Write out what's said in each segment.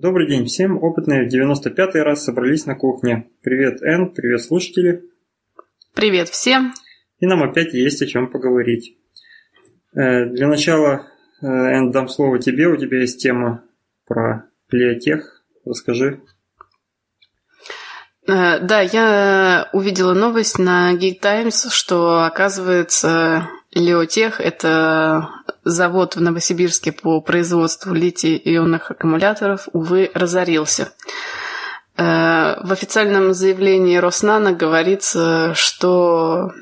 Добрый день всем. Опытные в 95-й раз собрались на кухне. Привет, Эн, привет, слушатели. Привет всем. И нам опять есть о чем поговорить. Э, для начала, э, Эн, дам слово тебе. У тебя есть тема про Леотех. Расскажи. Э, да, я увидела новость на Geek Times, что, оказывается, Леотех – это завод в Новосибирске по производству литий-ионных аккумуляторов, увы, разорился. Э, в официальном заявлении Роснана говорится, что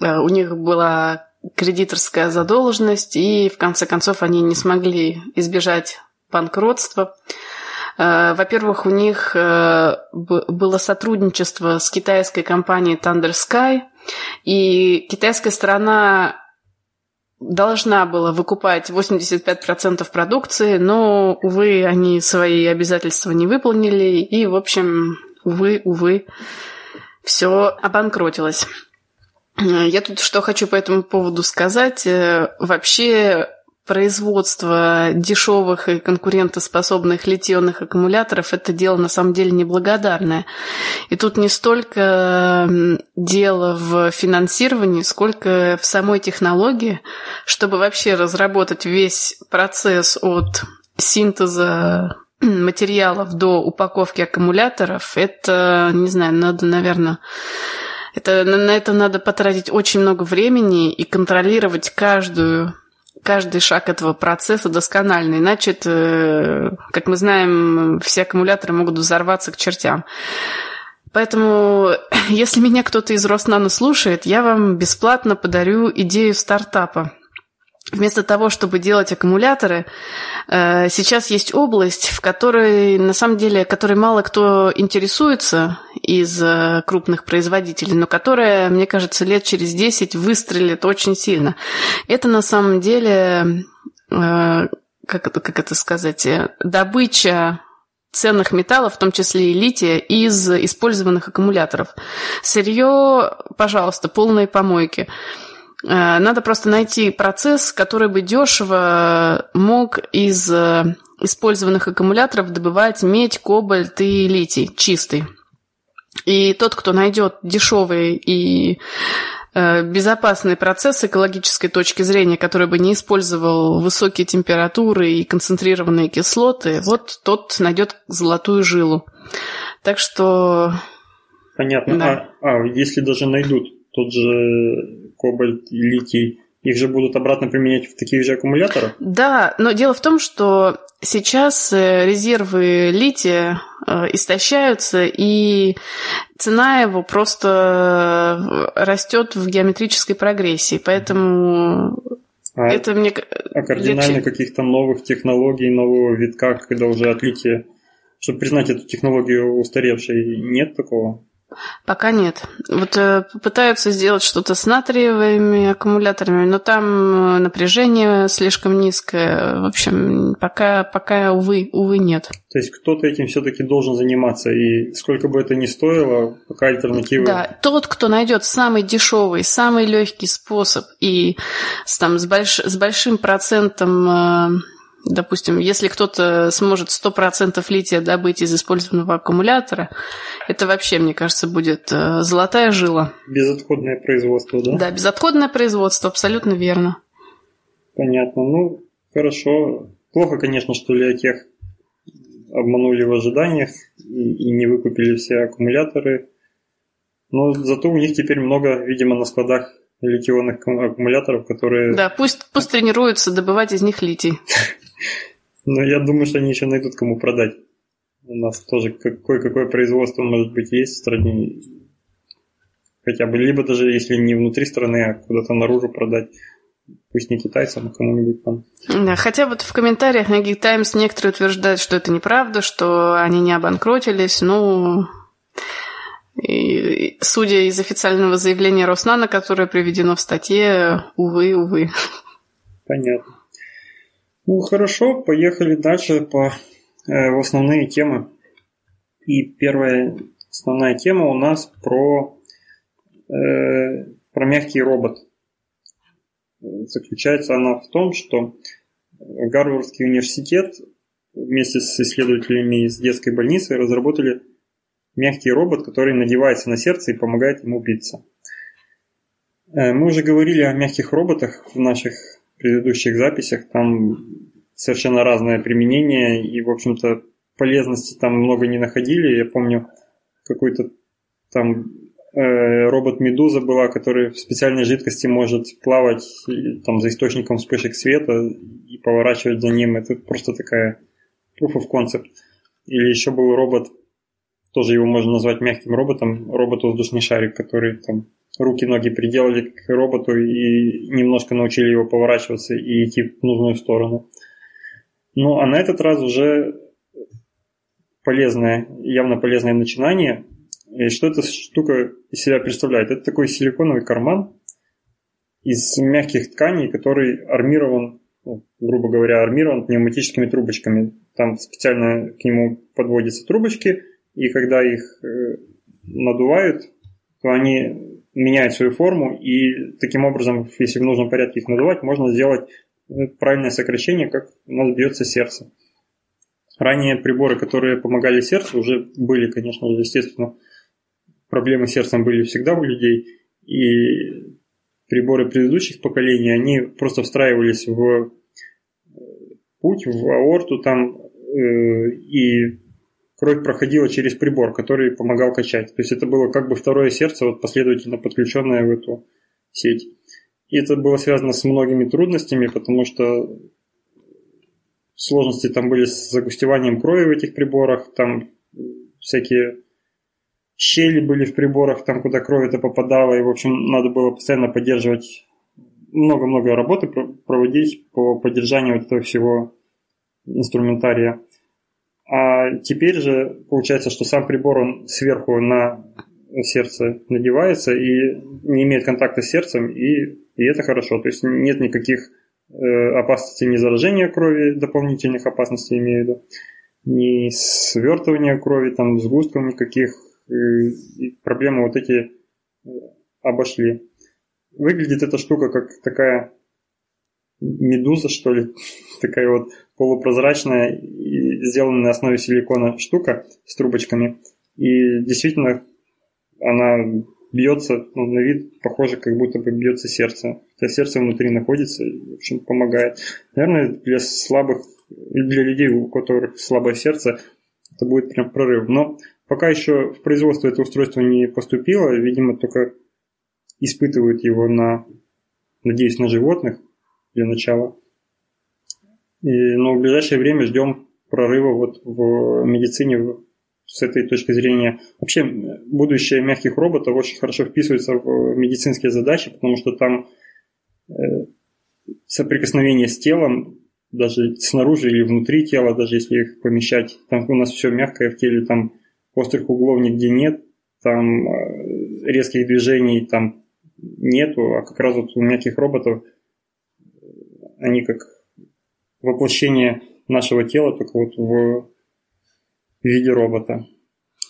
э, у них была кредиторская задолженность, и в конце концов они не смогли избежать банкротства. Э, во-первых, у них было сотрудничество с китайской компанией Thunder Sky, и китайская сторона должна была выкупать 85% продукции, но, увы, они свои обязательства не выполнили, и, в общем, увы, увы, все обанкротилось. Я тут что хочу по этому поводу сказать. Э, вообще производство дешевых и конкурентоспособных литионных аккумуляторов – это дело на самом деле неблагодарное. И тут не столько дело в финансировании, сколько в самой технологии, чтобы вообще разработать весь процесс от синтеза материалов до упаковки аккумуляторов, это, не знаю, надо, наверное, это, на это надо потратить очень много времени и контролировать каждую каждый шаг этого процесса досконально. Иначе, это, как мы знаем, все аккумуляторы могут взорваться к чертям. Поэтому, если меня кто-то из Роснано слушает, я вам бесплатно подарю идею стартапа. Вместо того, чтобы делать аккумуляторы, э, сейчас есть область, в которой, на самом деле, которой мало кто интересуется из э, крупных производителей, но которая, мне кажется, лет через 10 выстрелит очень сильно. Это, на самом деле, э, как это, как это сказать, добыча ценных металлов, в том числе и лития, из использованных аккумуляторов. Сырье, пожалуйста, полные помойки – надо просто найти процесс, который бы дешево мог из э, использованных аккумуляторов добывать медь, кобальт и литий чистый. И тот, кто найдет дешевый и э, безопасный процесс с экологической точки зрения, который бы не использовал высокие температуры и концентрированные кислоты, вот тот найдет золотую жилу. Так что... Понятно. Да. А, а если даже найдут тот же кобальт и литий, их же будут обратно применять в таких же аккумуляторах? Да, но дело в том, что сейчас э, резервы лития э, истощаются, и цена его просто э, растет в геометрической прогрессии. Поэтому а, это мне... А кардинально каких-то новых технологий, нового витка, когда уже от лития, чтобы признать эту технологию устаревшей, нет такого? Пока нет. Вот э, пытаются сделать что-то с натриевыми аккумуляторами, но там э, напряжение слишком низкое. В общем, пока, пока увы, увы, нет. То есть кто-то этим все-таки должен заниматься, и сколько бы это ни стоило, пока альтернативы. Да, тот, кто найдет самый дешевый, самый легкий способ и с, там, с, больш, с большим процентом э, Допустим, если кто-то сможет 100% лития добыть из использованного аккумулятора, это вообще, мне кажется, будет э, золотая жила. Безотходное производство, да? Да, безотходное производство, абсолютно верно. Понятно. Ну, хорошо. Плохо, конечно, что Леотех обманули в ожиданиях и, и не выкупили все аккумуляторы. Но зато у них теперь много, видимо, на складах литионных аккумуляторов, которые... Да, пусть, пусть тренируются добывать из них литий. Но я думаю, что они еще найдут кому продать. У нас тоже какое-какое производство, может быть, есть в стране. Хотя бы, либо даже если не внутри страны, а куда-то наружу продать. Пусть не китайцам, а кому-нибудь там. Да, хотя вот в комментариях на Geek Times некоторые утверждают, что это неправда, что они не обанкротились. Ну, и, судя из официального заявления Роснана, которое приведено в статье, увы, увы. Понятно. Ну хорошо, поехали дальше по э, в основные темы. И первая основная тема у нас про, э, про мягкий робот. Заключается она в том, что Гарвардский университет вместе с исследователями из детской больницы разработали мягкий робот, который надевается на сердце и помогает ему биться. Э, мы уже говорили о мягких роботах в наших предыдущих записях. Там совершенно разное применение и, в общем-то, полезности там много не находили. Я помню, какой-то там э, робот Медуза была, который в специальной жидкости может плавать там за источником вспышек света и поворачивать за ним. Это просто такая proof of concept. Или еще был робот, тоже его можно назвать мягким роботом, робот-воздушный шарик, который там руки-ноги приделали к роботу и немножко научили его поворачиваться и идти в нужную сторону. Ну, а на этот раз уже полезное, явно полезное начинание. И что эта штука из себя представляет? Это такой силиконовый карман из мягких тканей, который армирован, ну, грубо говоря, армирован пневматическими трубочками. Там специально к нему подводятся трубочки, и когда их э, надувают, то они меняют свою форму, и таким образом, если в нужном порядке их надувать, можно сделать э, правильное сокращение, как у нас бьется сердце. Ранее приборы, которые помогали сердцу, уже были, конечно естественно, проблемы с сердцем были всегда у людей, и приборы предыдущих поколений, они просто встраивались в путь, в аорту там, э, и кровь проходила через прибор, который помогал качать. То есть это было как бы второе сердце, вот последовательно подключенное в эту сеть. И это было связано с многими трудностями, потому что сложности там были с загустеванием крови в этих приборах, там всякие щели были в приборах, там куда кровь это попадала, и, в общем, надо было постоянно поддерживать много-много работы проводить по поддержанию вот этого всего инструментария. А теперь же получается, что сам прибор он сверху на сердце надевается и не имеет контакта с сердцем, и, и это хорошо. То есть нет никаких Э, опасности не заражения крови, дополнительных опасностей имею в виду, ни свертывания крови, там, сгустков никаких, э, и проблемы вот эти э, обошли. Выглядит эта штука как такая медуза, что ли, такая вот полупрозрачная, сделанная на основе силикона штука с трубочками. И действительно, она бьется, ну, на вид похоже, как будто бы бьется сердце. Хотя сердце внутри находится в общем, помогает. Наверное, для слабых, для людей, у которых слабое сердце, это будет прям прорыв. Но пока еще в производство это устройство не поступило, видимо, только испытывают его на, надеюсь, на животных для начала. И, но в ближайшее время ждем прорыва вот в медицине с этой точки зрения. Вообще, будущее мягких роботов очень хорошо вписывается в медицинские задачи, потому что там э, соприкосновение с телом, даже снаружи или внутри тела, даже если их помещать, там у нас все мягкое в теле, там острых углов нигде нет, там э, резких движений там нету, а как раз вот у мягких роботов они как воплощение нашего тела, только вот в виде робота.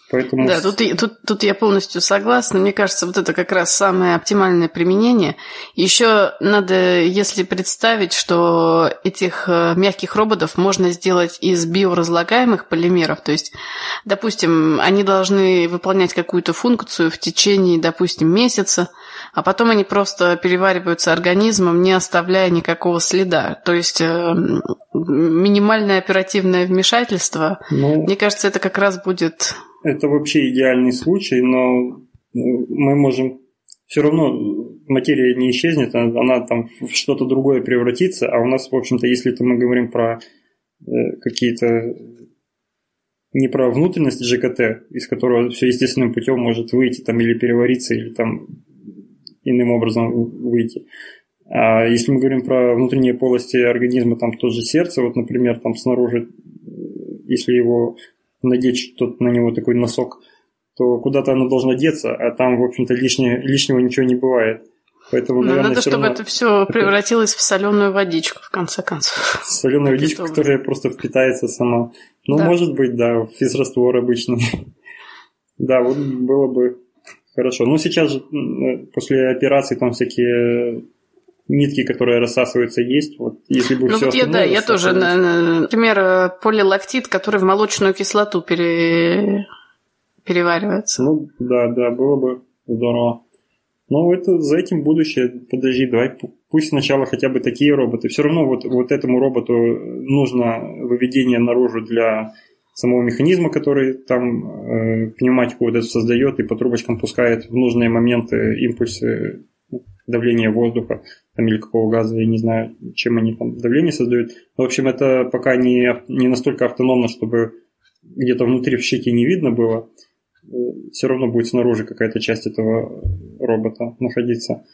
Поэтому... Да, тут, тут, тут я полностью согласна. Мне кажется, вот это как раз самое оптимальное применение. Еще надо, если представить, что этих э, мягких роботов можно сделать из биоразлагаемых полимеров, то есть, допустим, они должны выполнять какую-то функцию в течение, допустим, месяца, а потом они просто перевариваются организмом, не оставляя никакого следа. То есть э, минимальное оперативное вмешательство, ну, мне кажется, это как раз будет... Это вообще идеальный случай, но ну, мы можем... Все равно материя не исчезнет, она там в что-то другое превратится, а у нас, в общем-то, если это мы говорим про э, какие-то не про внутренность ЖКТ, из которого все естественным путем может выйти там или перевариться, или там иным образом выйти. А если мы говорим про внутренние полости организма, там тоже сердце, вот, например, там снаружи, если его надеть что-то на него такой носок, то куда-то оно должно деться, а там, в общем-то, лишнего, лишнего ничего не бывает. Поэтому, Но наверное, надо, чтобы равно... это все превратилось в соленую водичку, в конце концов. Соленая водичка, которая просто впитается сама. Ну, да. может быть, да, физраствор обычный. да, вот было бы Хорошо. Ну, сейчас же после операции там всякие нитки, которые рассасываются, есть. Вот если бы ну, все вот я, да, я тоже, например, полилактит, который в молочную кислоту пере... переваривается. Ну, да, да, было бы здорово. Ну, это за этим будущее. Подожди, давай пусть сначала хотя бы такие роботы. Все равно вот, вот этому роботу нужно выведение наружу для самого механизма, который там э, пневматику вот эту создает и по трубочкам пускает в нужные моменты импульсы давления воздуха там, или какого газа, я не знаю, чем они там давление создают. В общем, это пока не, не настолько автономно, чтобы где-то внутри в щеке не видно было. Э, Все равно будет снаружи какая-то часть этого робота находиться.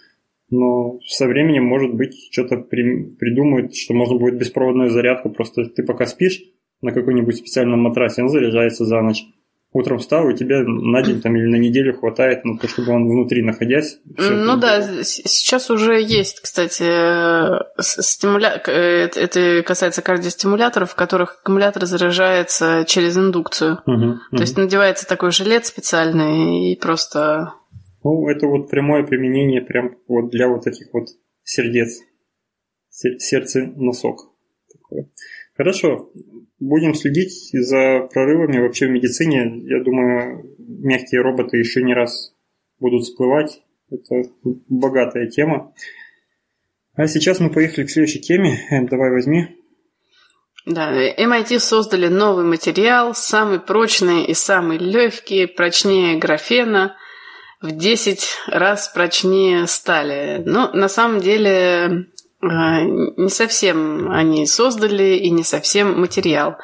Но со временем, может быть, что-то при, придумают, что можно будет беспроводную зарядку. Просто ты пока спишь на какой-нибудь специальном матрасе, он заряжается за ночь утром встал, и тебе на день там, или на неделю хватает, ну, то, чтобы он внутри находясь. Ну да, сейчас уже есть, кстати, стимуля... Э, это касается кардиостимуляторов, в которых аккумулятор заряжается через индукцию. Угу, то угу. есть надевается такой жилет специальный и просто... Ну, это вот прямое применение прям вот для вот таких вот сердец. Сердце-носок. Хорошо будем следить за прорывами вообще в медицине. Я думаю, мягкие роботы еще не раз будут всплывать. Это богатая тема. А сейчас мы поехали к следующей теме. Эм, давай возьми. Да, MIT создали новый материал, самый прочный и самый легкий, прочнее графена, в 10 раз прочнее стали. Но на самом деле не совсем они создали и не совсем материал.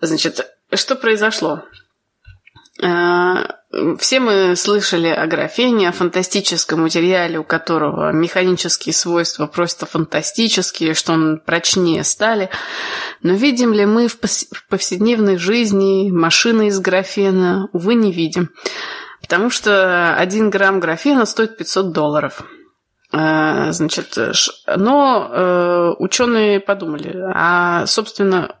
Значит, что произошло? А, все мы слышали о графене, о фантастическом материале, у которого механические свойства просто фантастические, что он прочнее стали. Но видим ли мы в повседневной жизни машины из графена? Увы, не видим. Потому что один грамм графена стоит 500 долларов – значит, но э, ученые подумали, а, собственно,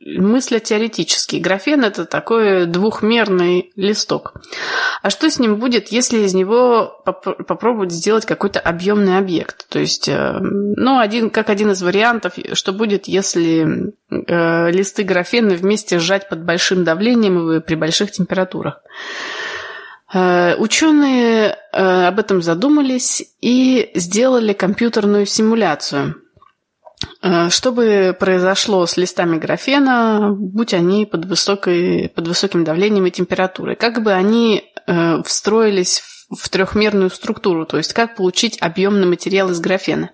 мыслят теоретически. Графен – это такой двухмерный листок. А что с ним будет, если из него поп- попробовать сделать какой-то объемный объект? То есть, э, ну, один, как один из вариантов, что будет, если э, листы графена вместе сжать под большим давлением и при больших температурах? Э, ученые э, об этом задумались и сделали компьютерную симуляцию. Э, что бы произошло с листами графена, будь они под, высокой, под высоким давлением и температурой? Как бы они встроились в трехмерную структуру, то есть как получить объемный материал из графена?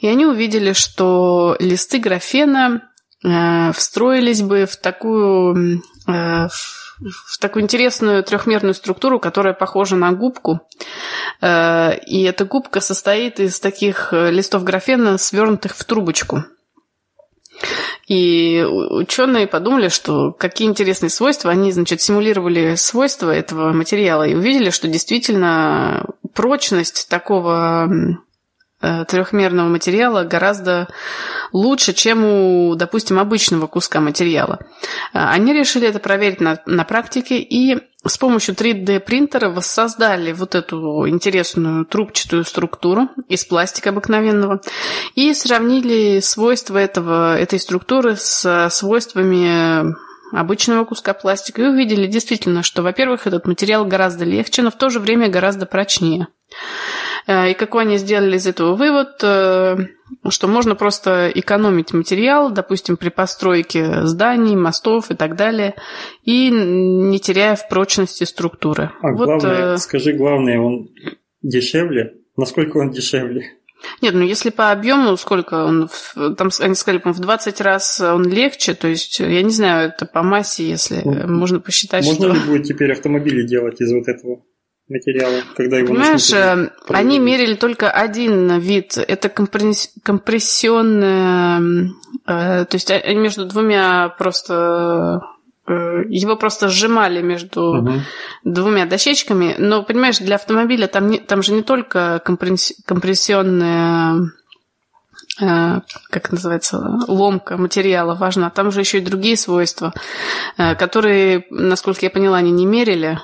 И они увидели, что листы графена встроились бы в такую такую интересную трехмерную структуру, которая похожа на губку. Э, и эта губка состоит из таких э, листов графена, свернутых в трубочку. И ученые подумали, что какие интересные свойства. Они, значит, симулировали свойства этого материала и увидели, что действительно прочность такого трехмерного материала гораздо лучше, чем у, допустим, обычного куска материала. Э, они решили это проверить на, на практике и с помощью 3D принтера воссоздали вот эту интересную трубчатую структуру из пластика обыкновенного и сравнили свойства этого, этой структуры с свойствами обычного куска пластика и увидели действительно, что, во-первых, этот материал гораздо легче, но в то же время гораздо прочнее. Э, и какой они сделали из этого вывод, э, что можно просто экономить материал, допустим, при постройке зданий, мостов и так далее, и не теряя в прочности структуры. А вот, главное, э... скажи, главное, он дешевле? Насколько он дешевле? Нет, ну если по объему, сколько он, там они сказали, по в 20 раз он легче, то есть, я не знаю, это по массе, если ну, можно посчитать, можно что... Можно ли будет теперь автомобили делать из вот этого? Материала, когда его Понимаешь, э, они мерили только один вид. Это компрессионная... Э, то есть они между двумя просто... Э, его просто сжимали между угу. двумя дощечками. Но, понимаешь, для автомобиля там, не, там же не только компрессионная как называется, ломка материала важна. Там же еще и другие свойства, которые, насколько я поняла, они не мерили.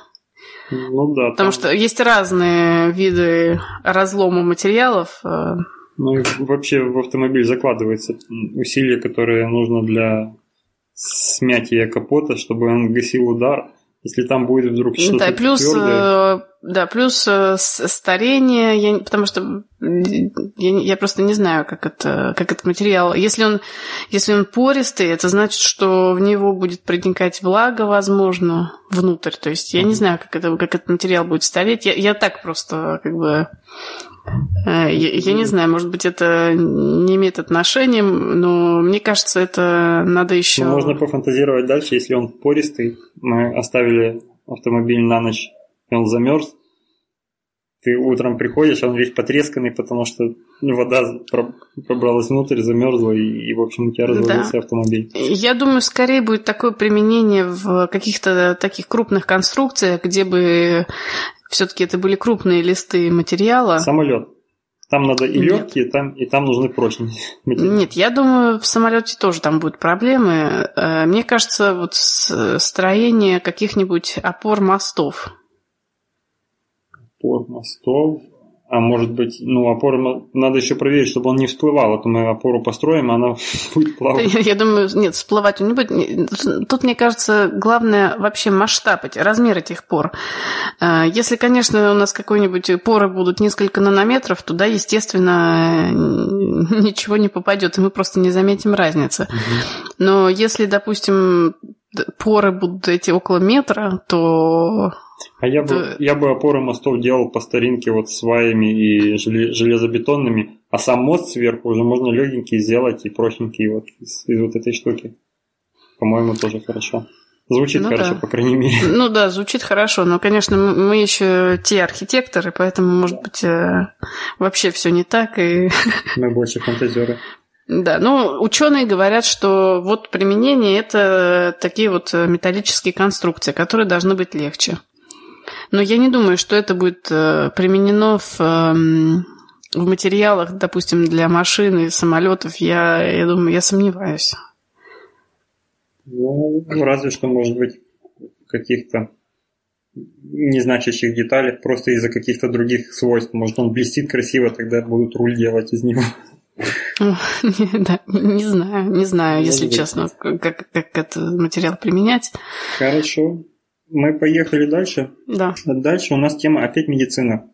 Ну да. Потому там... что есть разные виды разлома материалов. Э. Ну и вообще в автомобиль закладывается усилие, которое нужно для смятия капота, чтобы он гасил удар. Если там будет вдруг что-то Да, плюс, твердое... Э, да, плюс э, старение, я, потому что я, я просто не знаю, как это, как этот материал. Если он, если он пористый, это значит, что в него будет проникать влага, возможно, внутрь. То есть я mm-hmm. не знаю, как, это, как этот материал будет стареть. Я, я так просто как бы я, я не знаю, может быть, это не имеет отношения, но мне кажется, это надо еще... Ну, можно пофантазировать дальше, если он пористый, мы оставили автомобиль на ночь, и он замерз, ты утром приходишь, а он весь потресканный, потому что вода пробралась внутрь, замерзла, и, и в общем, у тебя развалился да. автомобиль. Я думаю, скорее будет такое применение в каких-то таких крупных конструкциях, где бы все-таки это были крупные листы материала. Самолет. Там надо и легкие, там, и там нужны прочные материалы. Нет, я думаю, в самолете тоже там будут проблемы. Э, мне кажется, вот строение каких-нибудь опор мостов. Опор мостов. А может быть, ну, опору надо еще проверить, чтобы он не всплывал. А то мы опору построим, а она будет плавать. Я думаю, нет, всплывать он не будет. Тут, мне кажется, главное вообще масштаб, размер этих пор. А, если, конечно, у нас какой-нибудь поры будут несколько нанометров, туда, естественно, ничего не попадет, и мы просто не заметим разницы. Но если, допустим, поры будут эти около метра, то а я бы, я бы опоры мостов делал по старинке вот сваями и железобетонными, а сам мост сверху уже можно легенький сделать и прочненький вот из, из вот этой штуки. По-моему, тоже хорошо. Звучит ну, хорошо, да. по крайней мере. Ну да, звучит хорошо, но, конечно, мы еще те архитекторы, поэтому, может быть, э, вообще все не так. И... Мы больше фантазеры. Да, ну, ученые говорят, что вот применение это такие вот металлические конструкции, которые должны быть легче. Но я не думаю, что это будет э, применено в, эм, в материалах, допустим, для машин и самолетов. Я, я думаю, я сомневаюсь. Ну, разве что, может быть, в каких-то незначащих деталях, просто из-за каких-то других свойств. Может, он блестит красиво, тогда будут руль делать из него. Да, не знаю, не знаю, если честно, как этот материал применять. Хорошо. Мы поехали дальше. Да. Дальше у нас тема опять медицина.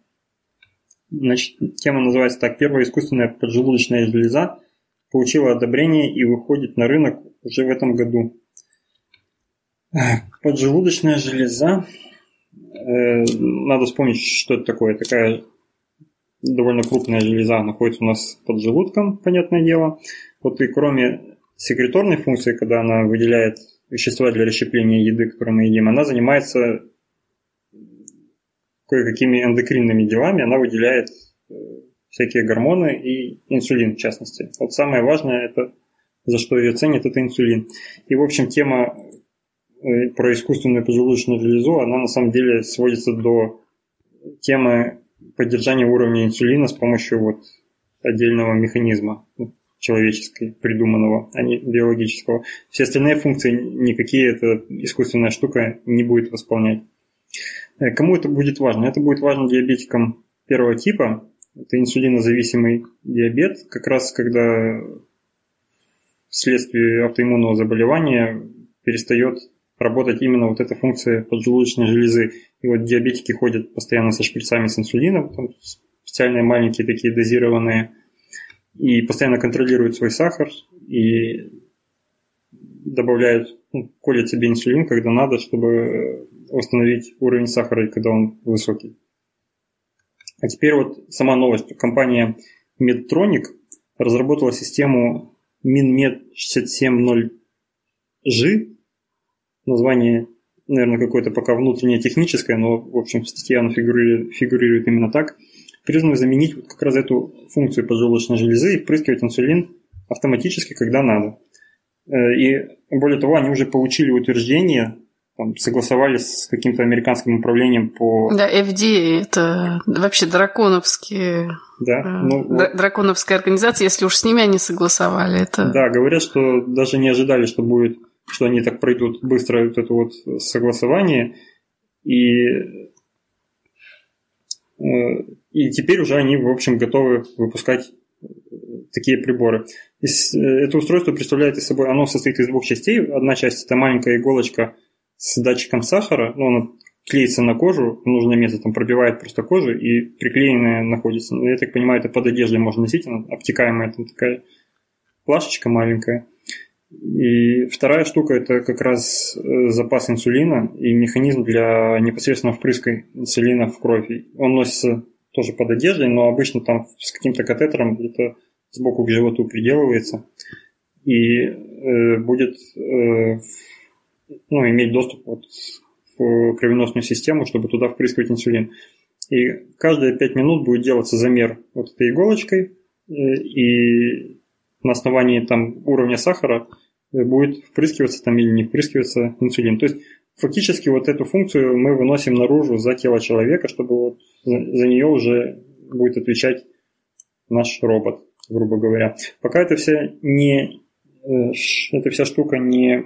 Значит, тема называется так. Первая искусственная поджелудочная железа получила одобрение и выходит на рынок уже в этом году. Поджелудочная железа. Э, надо вспомнить, что это такое. Такая довольно крупная железа находится у нас под желудком, понятное дело. Вот и кроме секреторной функции, когда она выделяет вещества для расщепления еды, которые мы едим, она занимается кое-какими эндокринными делами, она выделяет э, всякие гормоны и инсулин в частности. Вот самое важное, это за что ее ценят, это инсулин. И, в общем, тема э, про искусственную поджелудочную железу, она на самом деле сводится до темы поддержания уровня инсулина с помощью вот отдельного механизма человеческой, придуманного, а не биологического. Все остальные функции никакие эта искусственная штука не будет восполнять. Э, кому это будет важно? Это будет важно диабетикам первого типа. Это инсулинозависимый диабет, как раз когда вследствие автоиммунного заболевания перестает работать именно вот эта функция поджелудочной железы. И вот диабетики ходят постоянно со шприцами с инсулином, специальные маленькие такие дозированные и постоянно контролируют свой сахар и добавляют, ну, колят себе инсулин, когда надо, чтобы восстановить уровень сахара, когда он высокий. А теперь вот сама новость. Компания Medtronic разработала систему MinMed 670G. Название, наверное, какое-то пока внутреннее техническое, но, в общем, в статье оно фигурирует, фигурирует именно так – призваны заменить вот как раз эту функцию поджелудочной железы и впрыскивать инсулин автоматически, когда надо. Э, и более того, они уже получили утверждение, там, согласовали с каким-то американским управлением по... Да, FDA, это вообще драконовские... Да, э, ну, драконовская организация, если уж с ними они согласовали, это... Да, говорят, что даже не ожидали, что будет, что они так пройдут быстро вот это вот согласование, и И теперь уже они, в общем, готовы выпускать такие приборы. Это устройство представляет из собой, оно состоит из двух частей. Одна часть – это маленькая иголочка с датчиком сахара, ну, она клеится на кожу нужное место, там пробивает просто кожу и приклеенная находится. Я так понимаю, это под одеждой можно носить, она обтекаемая, там такая плашечка маленькая. И вторая штука – это как раз э, запас инсулина и механизм для непосредственно впрыска инсулина в кровь. Он носится тоже под одеждой, но обычно там с каким-то катетером где-то сбоку к животу приделывается и э, будет э, ну, иметь доступ вот в кровеносную систему, чтобы туда впрыскивать инсулин. И каждые 5 минут будет делаться замер вот этой иголочкой, э, и на основании там уровня сахара э, будет впрыскиваться там или не впрыскиваться инсулин. То есть фактически вот эту функцию мы выносим наружу за тело человека, чтобы вот за, нее уже будет отвечать наш робот, грубо говоря. Пока это вся не э, эта вся штука не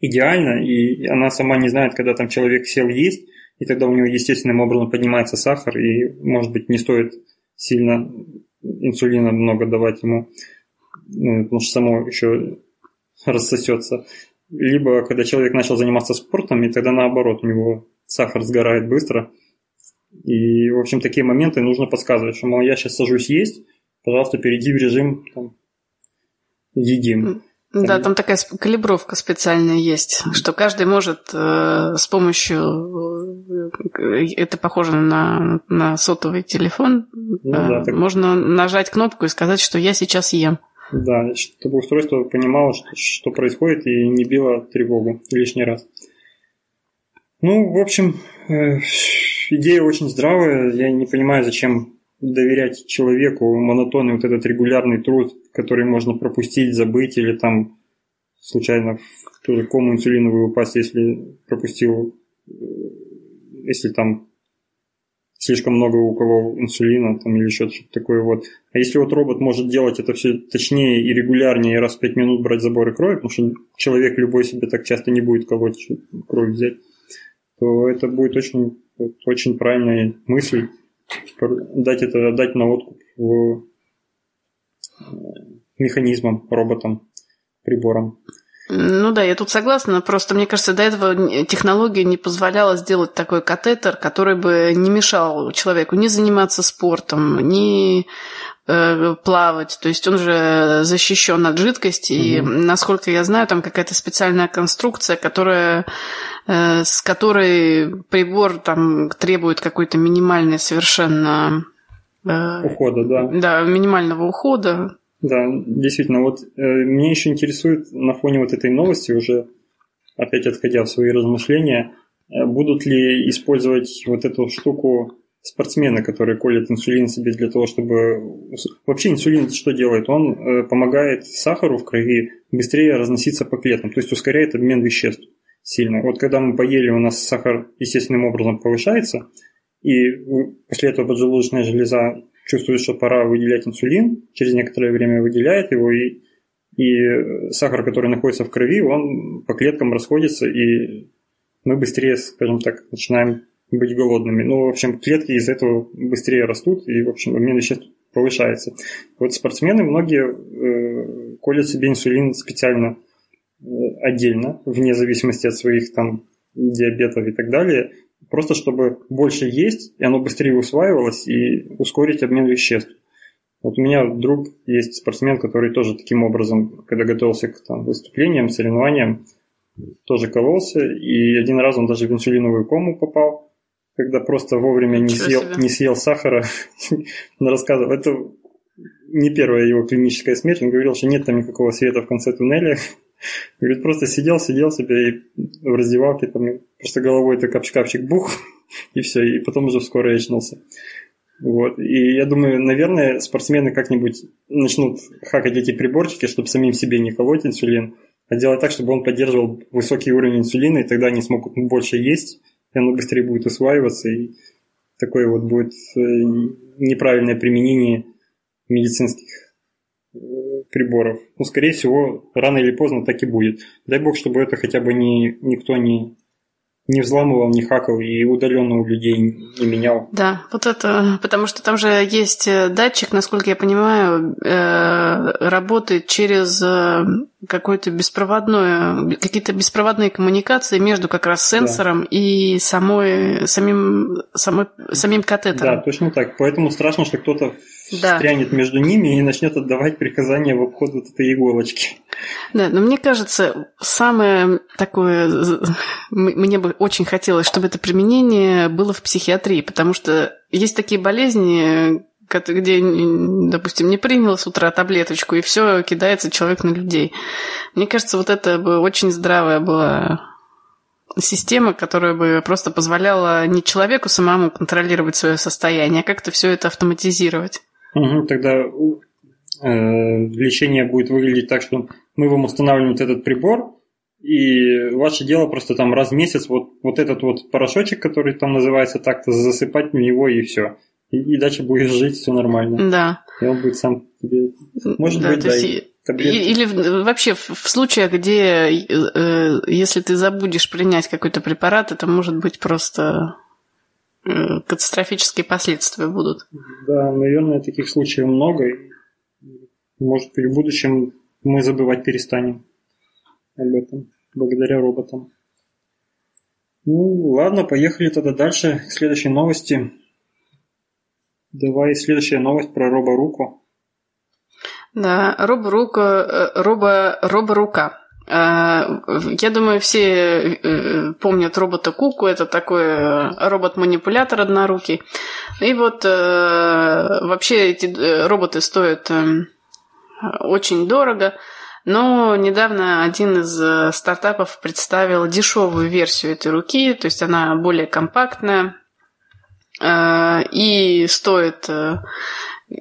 идеально, и она сама не знает, когда там человек сел есть, и тогда у него естественным образом поднимается сахар, и, может быть, не стоит сильно инсулина много давать ему, потому что само еще рассосется. Либо когда человек начал заниматься спортом, и тогда наоборот, у него сахар сгорает быстро. И, в общем, такие моменты нужно подсказывать, что, мол, я сейчас сажусь есть, пожалуйста, перейди в режим там, едим. Да, там такая калибровка специальная есть, что каждый может э, с помощью, э, это похоже на, на сотовый телефон, ну, да, э, так... можно нажать кнопку и сказать, что я сейчас ем. Да, чтобы устройство понимало, что, что происходит и не било тревогу лишний раз. Ну, в общем, э, идея очень здравая. Я не понимаю, зачем доверять человеку монотонный вот этот регулярный труд, который можно пропустить, забыть или там случайно в ту же кому инсулиновую упасть, если пропустил, э, если там слишком много у кого инсулина там, или что-то такое вот. А если вот робот может делать это все точнее и регулярнее, и раз в 5 минут брать заборы крови, потому что человек любой себе так часто не будет колоть кровь взять, то это будет очень, очень правильная мысль дать это, дать на откуп в э, механизмам, роботам, приборам. Ну да, я тут согласна. Просто мне кажется, до этого технология не позволяла сделать такой катетер, который бы не мешал человеку ни заниматься спортом, ни э, плавать. То есть он же защищен от жидкости. Угу. И насколько я знаю, там какая-то специальная конструкция, которая э, с которой прибор там требует какой-то минимальной совершенно э, ухода, да. Да, минимального ухода. Да, действительно, вот э, меня еще интересует на фоне вот этой новости, уже опять отходя в свои размышления, э, будут ли использовать вот эту штуку спортсмены, которые колят инсулин себе для того, чтобы... Вообще инсулин что делает? Он э, помогает сахару в крови быстрее разноситься по клеткам, то есть ускоряет обмен веществ сильно. Вот когда мы поели, у нас сахар естественным образом повышается, и после этого поджелудочная железа чувствует, что пора выделять инсулин, через некоторое время выделяет его, и, и сахар, который находится в крови, он по клеткам расходится, и мы быстрее, скажем так, начинаем быть голодными. Ну, в общем, клетки из этого быстрее растут, и, в общем, обмен веществ повышается. Вот спортсмены многие э, колят себе инсулин специально э, отдельно, вне зависимости от своих там диабетов и так далее, просто чтобы больше есть, и оно быстрее усваивалось, и ускорить обмен веществ. Вот у меня друг есть спортсмен, который тоже таким образом, когда готовился к там, выступлениям, соревнованиям, тоже кололся, и один раз он даже в инсулиновую кому попал, когда просто вовремя не съел, не съел сахара. Он рассказывал, это не первая его клиническая смерть, он говорил, что нет там никакого света в конце туннеля, Говорит, просто сидел, сидел себе и в раздевалке там просто головой так капчик бух, и все, и потом уже вскоре очнулся. Вот. И я думаю, наверное, спортсмены как-нибудь начнут хакать эти приборчики, чтобы самим себе не колоть инсулин, а делать так, чтобы он поддерживал высокий уровень инсулина, и тогда они смогут больше есть, и оно быстрее будет усваиваться, и такое вот будет э, неправильное применение медицинских приборов. Ну, скорее всего, рано или поздно так и будет. Дай бог, чтобы это хотя бы не, никто не, не взламывал, не хакал и удаленно у людей не менял. Да, вот это, потому что там же есть датчик, насколько я понимаю, э, работает через э, какое-то беспроводное, какие-то беспроводные коммуникации между как раз сенсором да. и самой, самим, самой, самим катетером. Да, точно так. Поэтому страшно, что кто-то да. встрянет между ними и начнет отдавать приказания в обход вот этой иголочки. Да, но мне кажется, самое такое... Мне бы очень хотелось, чтобы это применение было в психиатрии, потому что есть такие болезни, где, допустим, не принял с утра таблеточку, и все кидается человек на людей. Мне кажется, вот это бы очень здравая была система, которая бы просто позволяла не человеку самому контролировать свое состояние, а как-то все это автоматизировать. Угу, тогда э, лечение будет выглядеть так, что мы вам устанавливаем вот этот прибор, и ваше дело просто там раз в месяц вот, вот этот вот порошочек, который там называется так-то, засыпать в него и все. И, дальше будешь жить, все нормально. Да. И он будет сам тебе... Может да, быть, да, есть... Или вообще в случаях, где э, если ты забудешь принять какой-то препарат, это может быть просто Э, катастрофические последствия будут. Да, наверное, таких случаев много. Может быть, в будущем мы забывать перестанем об этом, благодаря роботам. Ну, ладно, поехали тогда дальше к следующей новости. Давай следующая новость про роборуку. Да, роборука, э, робо, роборука. Э, я думаю, все э, помнят робота Куку. Это такой робот-манипулятор однорукий. И вот вообще эти роботы стоят очень дорого. Но недавно один из стартапов представил дешевую версию этой руки, то есть она более компактная и стоит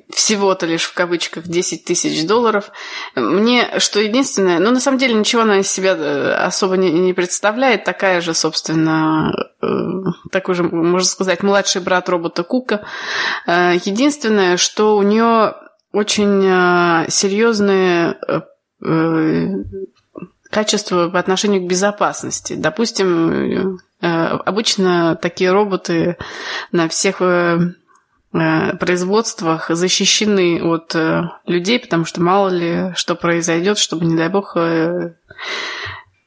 всего-то лишь в кавычках 10 тысяч долларов. Мне, что единственное, ну, на самом деле ничего она из себя э, особо не, не представляет. Такая же, собственно, э, такой же, можно сказать, младший брат робота Кука. Э, единственное, что у нее очень серьезные качества по отношению к безопасности. Допустим, обычно такие роботы на всех Э, производствах защищены от э, людей, потому что мало ли что произойдет, чтобы, не дай бог, э,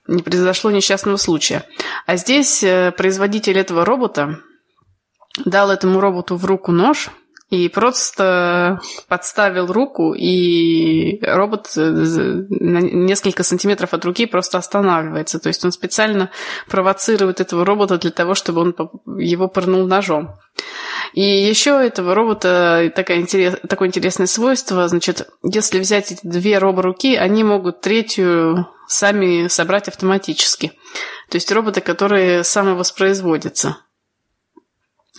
не произошло несчастного случая. А здесь производитель этого робота дал этому роботу в руку нож и просто подставил руку, и робот на несколько сантиметров от руки просто останавливается. То есть он специально провоцирует этого робота для того, чтобы он его пырнул ножом. И еще этого робота такое, интерес, такое интересное свойство, значит, если взять эти две роборуки, они могут третью сами собрать автоматически. То есть роботы, которые самовоспроизводятся.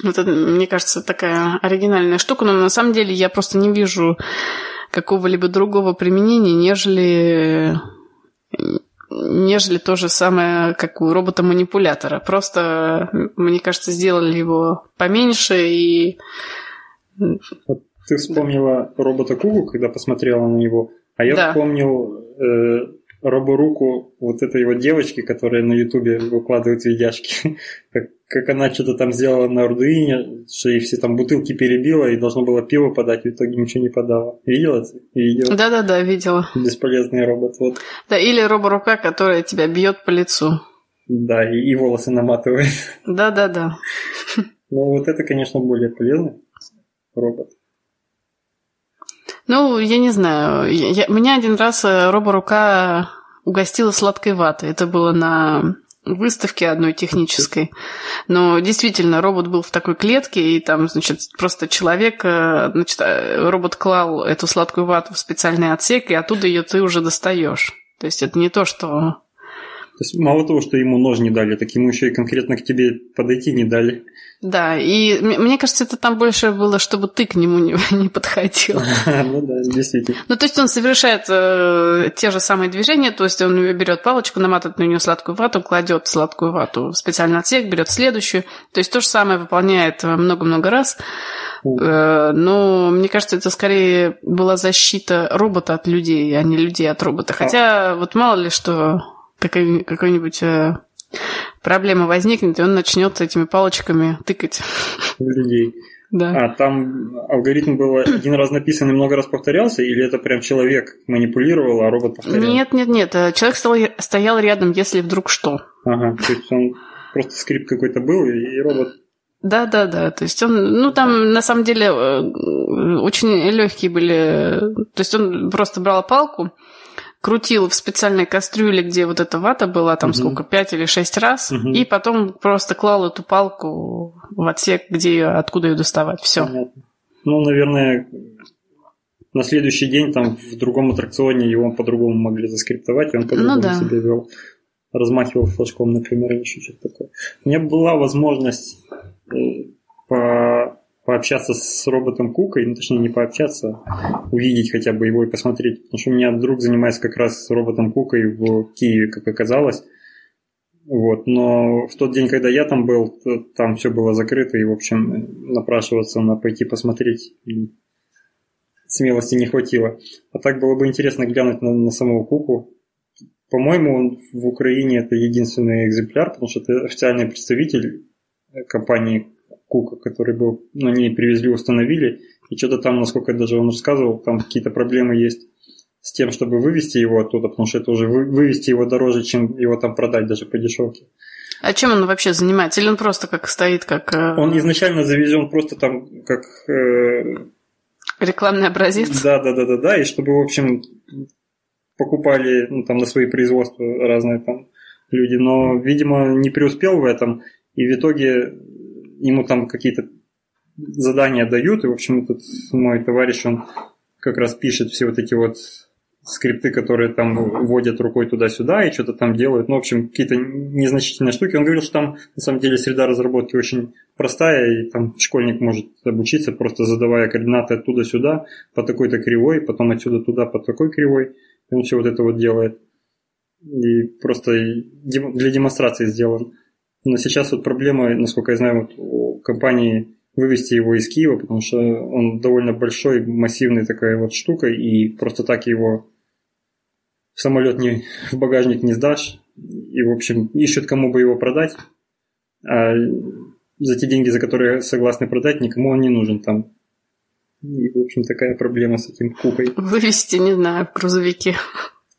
Вот это, мне кажется, такая оригинальная штука, но на самом деле я просто не вижу какого-либо другого применения, нежели нежели то же самое, как у робота-манипулятора. Просто, мне кажется, сделали его поменьше и... Вот ты вспомнила робота Кугу, когда посмотрела на него, а я да. вспомнил э, роборуку вот этой его девочки, которая на ютубе выкладывает видяшки, как, как она что-то там сделала на Arduino, что ей все там бутылки перебила и должно было пиво подать, в итоге ничего не подала. Видела ты? Видела? Да-да-да, видела. Бесполезный робот, вот. Да, или роборука, которая тебя бьет по лицу. Да, и, и волосы наматывает. Да-да-да. Ну, вот это, конечно, более полезный робот. Ну, я не знаю. Я, меня один раз э, роборука угостила сладкой ватой. Это было на выставке одной технической. Но действительно, робот был в такой клетке, и там, значит, просто человек, э, значит, э, робот клал эту сладкую вату в специальный отсек, и оттуда ее ты уже достаешь. То есть это не то, что то есть мало того, что ему нож не дали, так ему еще и конкретно к тебе подойти не дали. Да, и мне кажется, это там больше было, чтобы ты к нему не, не подходил. Ну да, действительно. Ну, то есть он совершает э, те же самые движения, то есть он берет палочку, наматывает на нее сладкую вату, кладет сладкую вату в специальный отсек, берет следующую. То есть то же самое выполняет много-много раз. Э, но мне кажется, это скорее была защита робота от людей, а не людей от робота. Хотя вот мало ли что какой-нибудь э, проблема возникнет, и он начнет этими палочками тыкать. Людей. Да. А там алгоритм был один раз написан и много раз повторялся, или это прям человек манипулировал, а робот повторял? Нет, нет, нет. Человек стоял, стоял рядом, если вдруг что. Ага, то есть он просто скрипт какой-то был, и робот да, да, да. То есть он, ну там на самом деле э, очень легкие были. То есть он просто брал палку, крутил в специальной кастрюле, где вот эта вата была, там угу. сколько, пять или шесть раз, угу. и потом просто клал эту палку в отсек, где ее, откуда ее доставать. Все. Ну, наверное, на следующий день там в другом аттракционе его по-другому могли заскриптовать, и он по-другому ну, да. себя вел. Размахивал флажком, например, или еще что-то такое. У меня была возможность Э, по, пообщаться с роботом Кукой, ну, точнее, не пообщаться, увидеть хотя бы его и посмотреть. Потому что у меня друг занимается как раз роботом Кукой в Киеве, как оказалось. Вот, но в тот день, когда я там был, там все было закрыто, и, в общем, напрашиваться на пойти посмотреть смелости не хватило. А так было бы интересно глянуть на, на самого Куку. По-моему, он в Украине это единственный экземпляр, потому что это официальный представитель компании Кука, который был, на ней привезли, установили, и что-то там, насколько даже он рассказывал, там какие-то проблемы есть с тем, чтобы вывести его оттуда, потому что это уже вывести его дороже, чем его там продать даже по дешевке. А чем он вообще занимается? Или он просто как стоит, как... Э, он изначально завезен просто там как... Э... Рекламный образец? Да, да, да, да, да, и чтобы, в общем, покупали ну, там на свои производства разные там люди, но, видимо, не преуспел в этом, и в итоге ему там какие-то задания дают, и, в общем, этот мой товарищ, он как раз пишет все вот эти вот скрипты, которые там вводят рукой туда-сюда и что-то там делают. Ну, в общем, какие-то незначительные штуки. Он говорил, что там на самом деле среда разработки очень простая, и там школьник может обучиться, просто задавая координаты оттуда сюда по такой-то кривой, потом отсюда туда по такой кривой. И он все вот это вот делает. И просто для демонстрации сделан. Но сейчас вот проблема, насколько я знаю, вот у компании вывести его из Киева, потому что он довольно большой, массивный такая вот штука, и просто так его в самолет не, в багажник не сдашь. И, в общем, ищут, кому бы его продать. А за те деньги, за которые согласны продать, никому он не нужен там. И, в общем, такая проблема с этим кукой. Вывести, не знаю, в грузовике.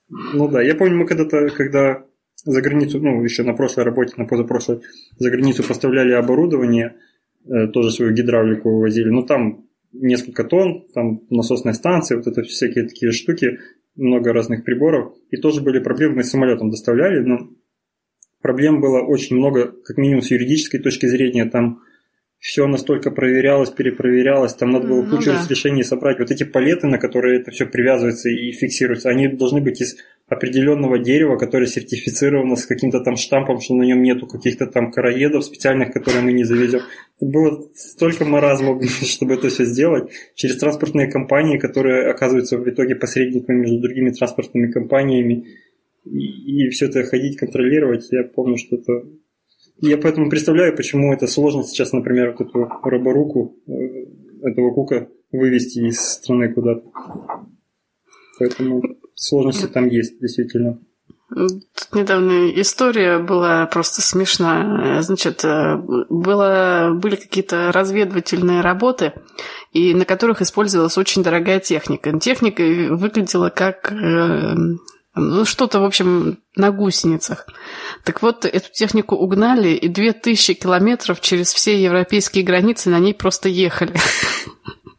Ну да, я помню, мы когда-то, когда за границу, ну, еще на прошлой работе, на позапрошлой, за границу поставляли оборудование, э, тоже свою гидравлику вывозили, ну, там несколько тонн, там насосная станция, вот это всякие такие штуки, много разных приборов, и тоже были проблемы, мы самолетом доставляли, но проблем было очень много, как минимум с юридической точки зрения, там все настолько проверялось, перепроверялось, там надо было ну, кучу да. решений собрать. Вот эти палеты, на которые это все привязывается и фиксируется, они должны быть из определенного дерева, которое сертифицировано с каким-то там штампом, что на нем нету каких-то там короедов специальных, которые мы не завезем. Было столько маразма, чтобы это все сделать, через транспортные компании, которые оказываются в итоге посредниками между другими транспортными компаниями. И, и все это ходить, контролировать, я помню, что это я поэтому представляю, почему это сложно сейчас, например, вот эту роборуку, э, этого кука вывести из страны куда-то. Поэтому сложности там есть, действительно. Тут недавно история была просто смешная. Значит, э, было, были какие-то разведывательные работы, и на которых использовалась очень дорогая техника. Техника выглядела как э, ну, что-то, в общем, на гусеницах. Так вот, эту технику угнали, и две тысячи километров через все европейские границы на ней просто ехали.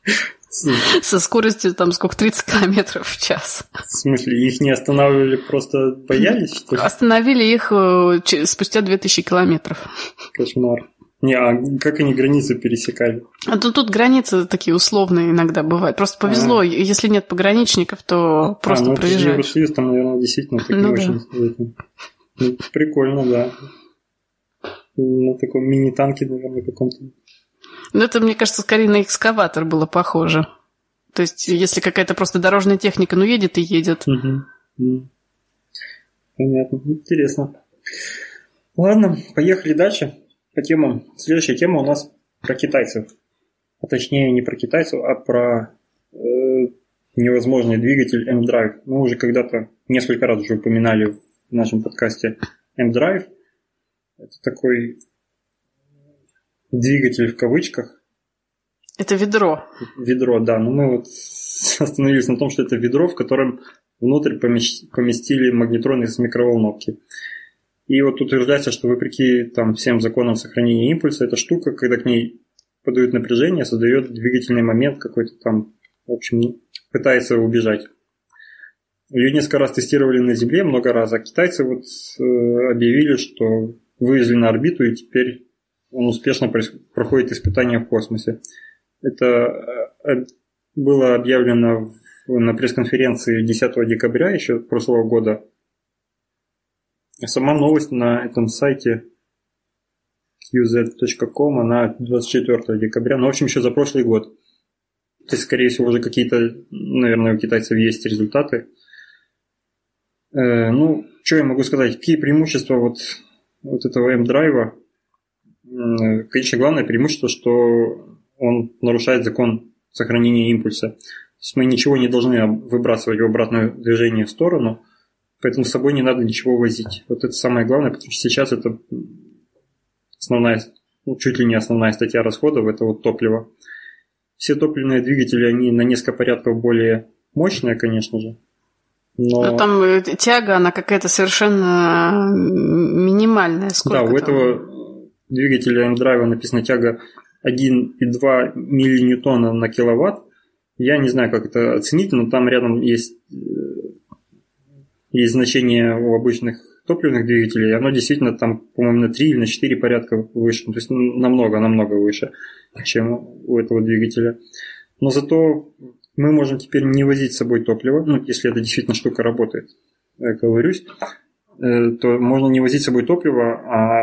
Со скоростью там сколько, 30 километров в час. В смысле, их не останавливали, просто боялись, что ли? Остановили их э, спустя 2000 километров. Кошмар. Не, а как они границы пересекали? А тут, тут границы такие условные иногда бывают. Просто повезло, а. если нет пограничников, то просто а, ну, проезжаешь. Евросоюз там, наверное, действительно такие ну, очень... Да. Ну, прикольно, да. На таком мини-танке, наверное, каком-то. Ну, это, мне кажется, скорее на экскаватор было похоже. То есть, если какая-то просто дорожная техника, ну, едет и едет. Угу. Понятно. Интересно. Ладно, поехали дальше по темам. Следующая тема у нас про китайцев. А точнее не про китайцев, а про э, невозможный двигатель M-Drive. Мы уже когда-то несколько раз уже упоминали в нашем подкасте M-Drive. Это такой двигатель в кавычках. Это ведро. Ведро, да. Но мы вот остановились на том, что это ведро, в котором внутрь поместили магнитроны с микроволновки. И вот утверждается, что вопреки там, всем законам сохранения импульса, эта штука, когда к ней подают напряжение, создает двигательный момент какой-то там, в общем, пытается убежать. Ее несколько раз тестировали на Земле, много раз, а китайцы вот э, объявили, что вывезли на орбиту, и теперь он успешно проходит испытания в космосе. Это э, было объявлено на пресс-конференции 10 декабря еще прошлого года. Сама новость на этом сайте qz.com, она 24 декабря, ну, в общем, еще за прошлый год. То есть, скорее всего, уже какие-то, наверное, у китайцев есть результаты. Э, ну, что я могу сказать? Какие преимущества вот, вот этого M-драйва? Э, конечно, главное преимущество, что он нарушает закон сохранения импульса. То есть мы ничего не должны выбрасывать в обратное движение в сторону, поэтому с собой не надо ничего возить. Вот это самое главное, потому что сейчас это основная, ну, чуть ли не основная статья расходов, это вот топливо. Все топливные двигатели, они на несколько порядков более мощные, конечно же, но... но там э, тяга, она какая-то совершенно минимальная. Сколько да, у этого двигателя M-Drive написано тяга 1,2 миллиньютона на киловатт. Я не знаю, как это оценить, но там рядом есть, э, есть значение у обычных топливных двигателей. Оно действительно там, по-моему, на 3 или на 4 порядка выше. То есть намного-намного выше, чем у этого двигателя. Но зато мы можем теперь не возить с собой топливо, ну, если это действительно штука работает, я говорюсь, э, то можно не возить с собой топливо, а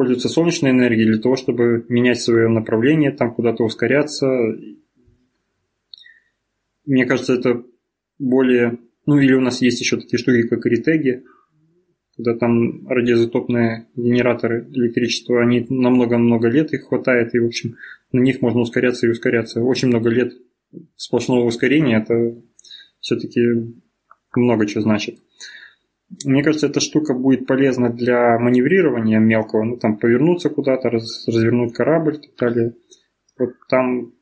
пользоваться солнечной энергией для того, чтобы менять свое направление, там куда-то ускоряться. Мне кажется, это более... Ну, или у нас есть еще такие штуки, как ретеги, когда там радиоизотопные генераторы электричества, они на много-много лет их хватает, и, в общем, на них можно ускоряться и ускоряться. Очень много лет сплошного ускорения, это все-таки много чего значит. Мне кажется, эта штука будет полезна для маневрирования мелкого, ну там повернуться куда-то, раз, развернуть корабль и так далее. Вот там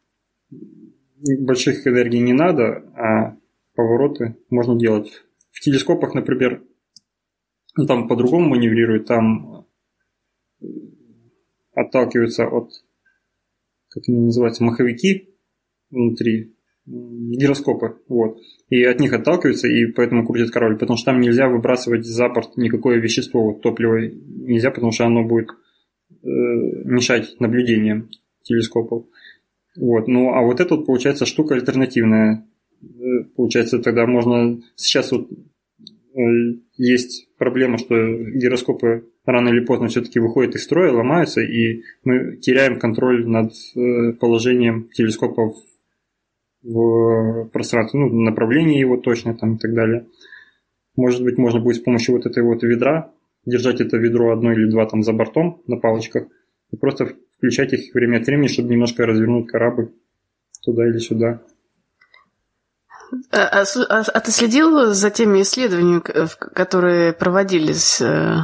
больших энергий не надо, а повороты можно делать. В телескопах, например, ну, там по-другому маневрируют, там отталкиваются от, как они называются, маховики, внутри гироскопы, вот. И от них отталкиваются, и поэтому крутит корабль, потому что там нельзя выбрасывать за борт никакое вещество, вот, топливо нельзя, потому что оно будет э, мешать наблюдениям телескопов. Вот. Ну, а вот эта вот, получается, штука альтернативная. Э, получается, тогда можно... Сейчас вот э, есть проблема, что гироскопы рано или поздно все-таки выходят из строя, ломаются, и мы теряем контроль над э, положением телескопов в пространстве, ну, направление его точно там и так далее. Может быть, можно будет с помощью вот этой вот ведра держать это ведро одно или два там за бортом на палочках и просто включать их время от времени, чтобы немножко развернуть корабль туда или сюда. А, а, а, а ты следил за теми исследованиями, которые проводились? Э,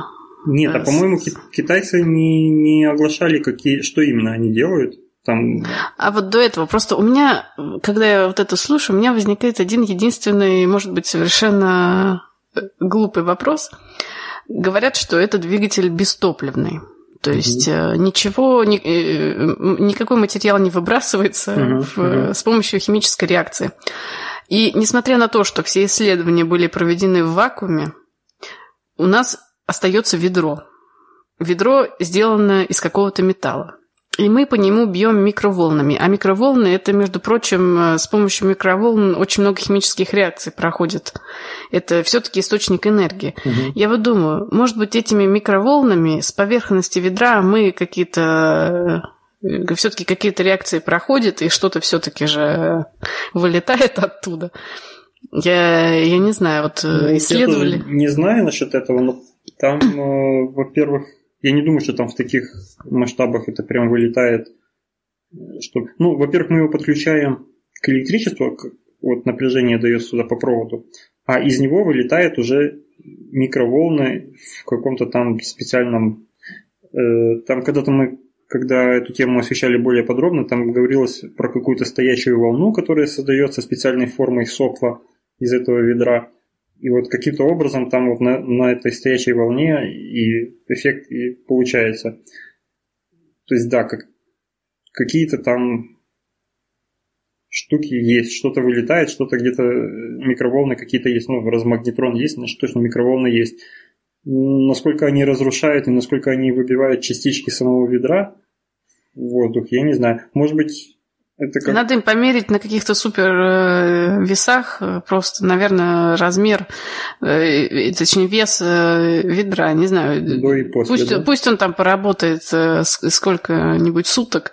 Нет, а по-моему, китайцы не, не оглашали, какие, что именно они делают. Там... А вот до этого, просто у меня, когда я вот это слушаю, у меня возникает один единственный, может быть, совершенно э, глупый вопрос. Говорят, что это двигатель бестопливный. То есть mm-hmm. ничего, ни, э, никакой материал не выбрасывается mm-hmm. В, mm-hmm. с помощью химической реакции. И несмотря на то, что все исследования были проведены в вакууме, у нас остается ведро. Ведро сделано из какого-то металла. И мы по нему бьем микроволнами. А микроволны это, между прочим, э, с помощью микроволн очень много химических реакций проходит. Это все-таки источник энергии. Угу. Я вот думаю, может быть, этими микроволнами с поверхности ведра мы какие-то э, все-таки какие-то реакции проходят, и что-то все-таки же вылетает оттуда. Я, я не знаю, вот э, ну, исследовали. Не знаю насчет этого, но там, во-первых, я не думаю, что там в таких масштабах это прям вылетает. Что... Ну, во-первых, мы его подключаем к электричеству, вот напряжение дается сюда по проводу, а из него вылетает уже микроволны в каком-то там специальном Э, там когда-то мы, когда эту тему освещали более подробно, там говорилось про какую-то стоящую волну, которая создается специальной формой сопла из этого ведра. И вот каким-то образом там вот на, на этой стоящей волне и эффект и получается. То есть, да, как, какие-то там штуки есть, что-то вылетает, что-то где-то микроволны какие-то есть, ну, размагнетрон есть, значит, точно микроволны есть. Насколько они разрушают и насколько они выбивают частички самого ведра воздух, я не знаю. Может быть, это как... Надо им померить на каких-то супер э, весах, э, просто, наверное, размер, э, точнее, вес ведра, не знаю. До и после, пусть, да? пусть он там поработает сколько-нибудь суток,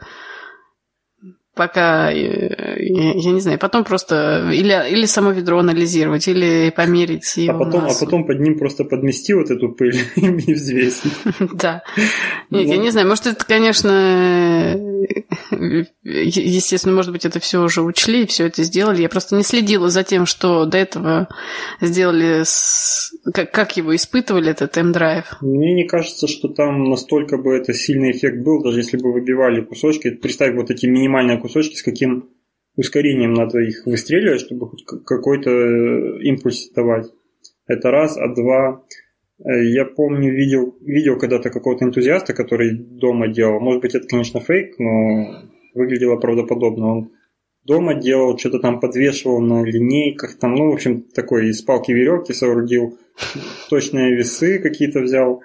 пока, я, я не знаю, потом просто или, или само ведро анализировать, или померить а потом, массу. А потом под ним просто подмести вот эту пыль и взвесить. Да. Нет, я ну. не знаю, может, это, конечно, естественно, может быть, это все уже учли, все это сделали. Я просто не следила за тем, что до этого сделали, с... как, как его испытывали, этот M-Drive. Мне не кажется, что там настолько бы это сильный эффект был, даже если бы выбивали кусочки. Представь вот эти минимальные кусочки, с каким ускорением надо их выстреливать, чтобы хоть какой-то импульс давать. Это раз, а два... Э, я помню, видел, видел когда-то какого-то энтузиаста, который дома делал. Может быть, это, конечно, фейк, но выглядело правдоподобно. Он дома делал, что-то там подвешивал на линейках, там, ну, в общем, такой из палки веревки соорудил, точные весы какие-то взял,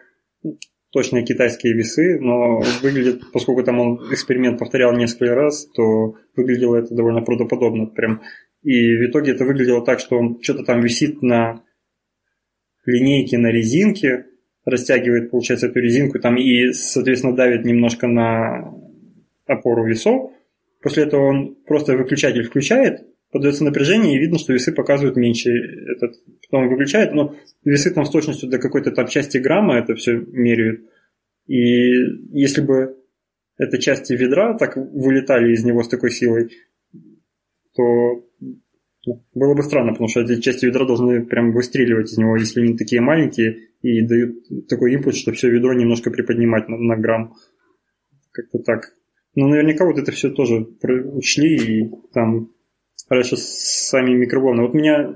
точные китайские весы, но выглядит, поскольку там он эксперимент повторял несколько раз, то выглядело это довольно правдоподобно прям. И в итоге это выглядело так, что он что-то там висит на линейке на резинке, растягивает, получается, эту резинку там и, соответственно, давит немножко на опору весов. После этого он просто выключатель включает, подается напряжение, и видно, что весы показывают меньше. Этот, потом выключает, но весы там с точностью до какой-то там части грамма это все меряют. И если бы эти части ведра так вылетали из него с такой силой, то было бы странно, потому что эти части ведра должны прям выстреливать из него, если они такие маленькие и дают такой импульс, что все ведро немножко приподнимать на, на грамм. Как-то так. Но наверняка вот это все тоже учли и там раньше сами микроволны. Вот меня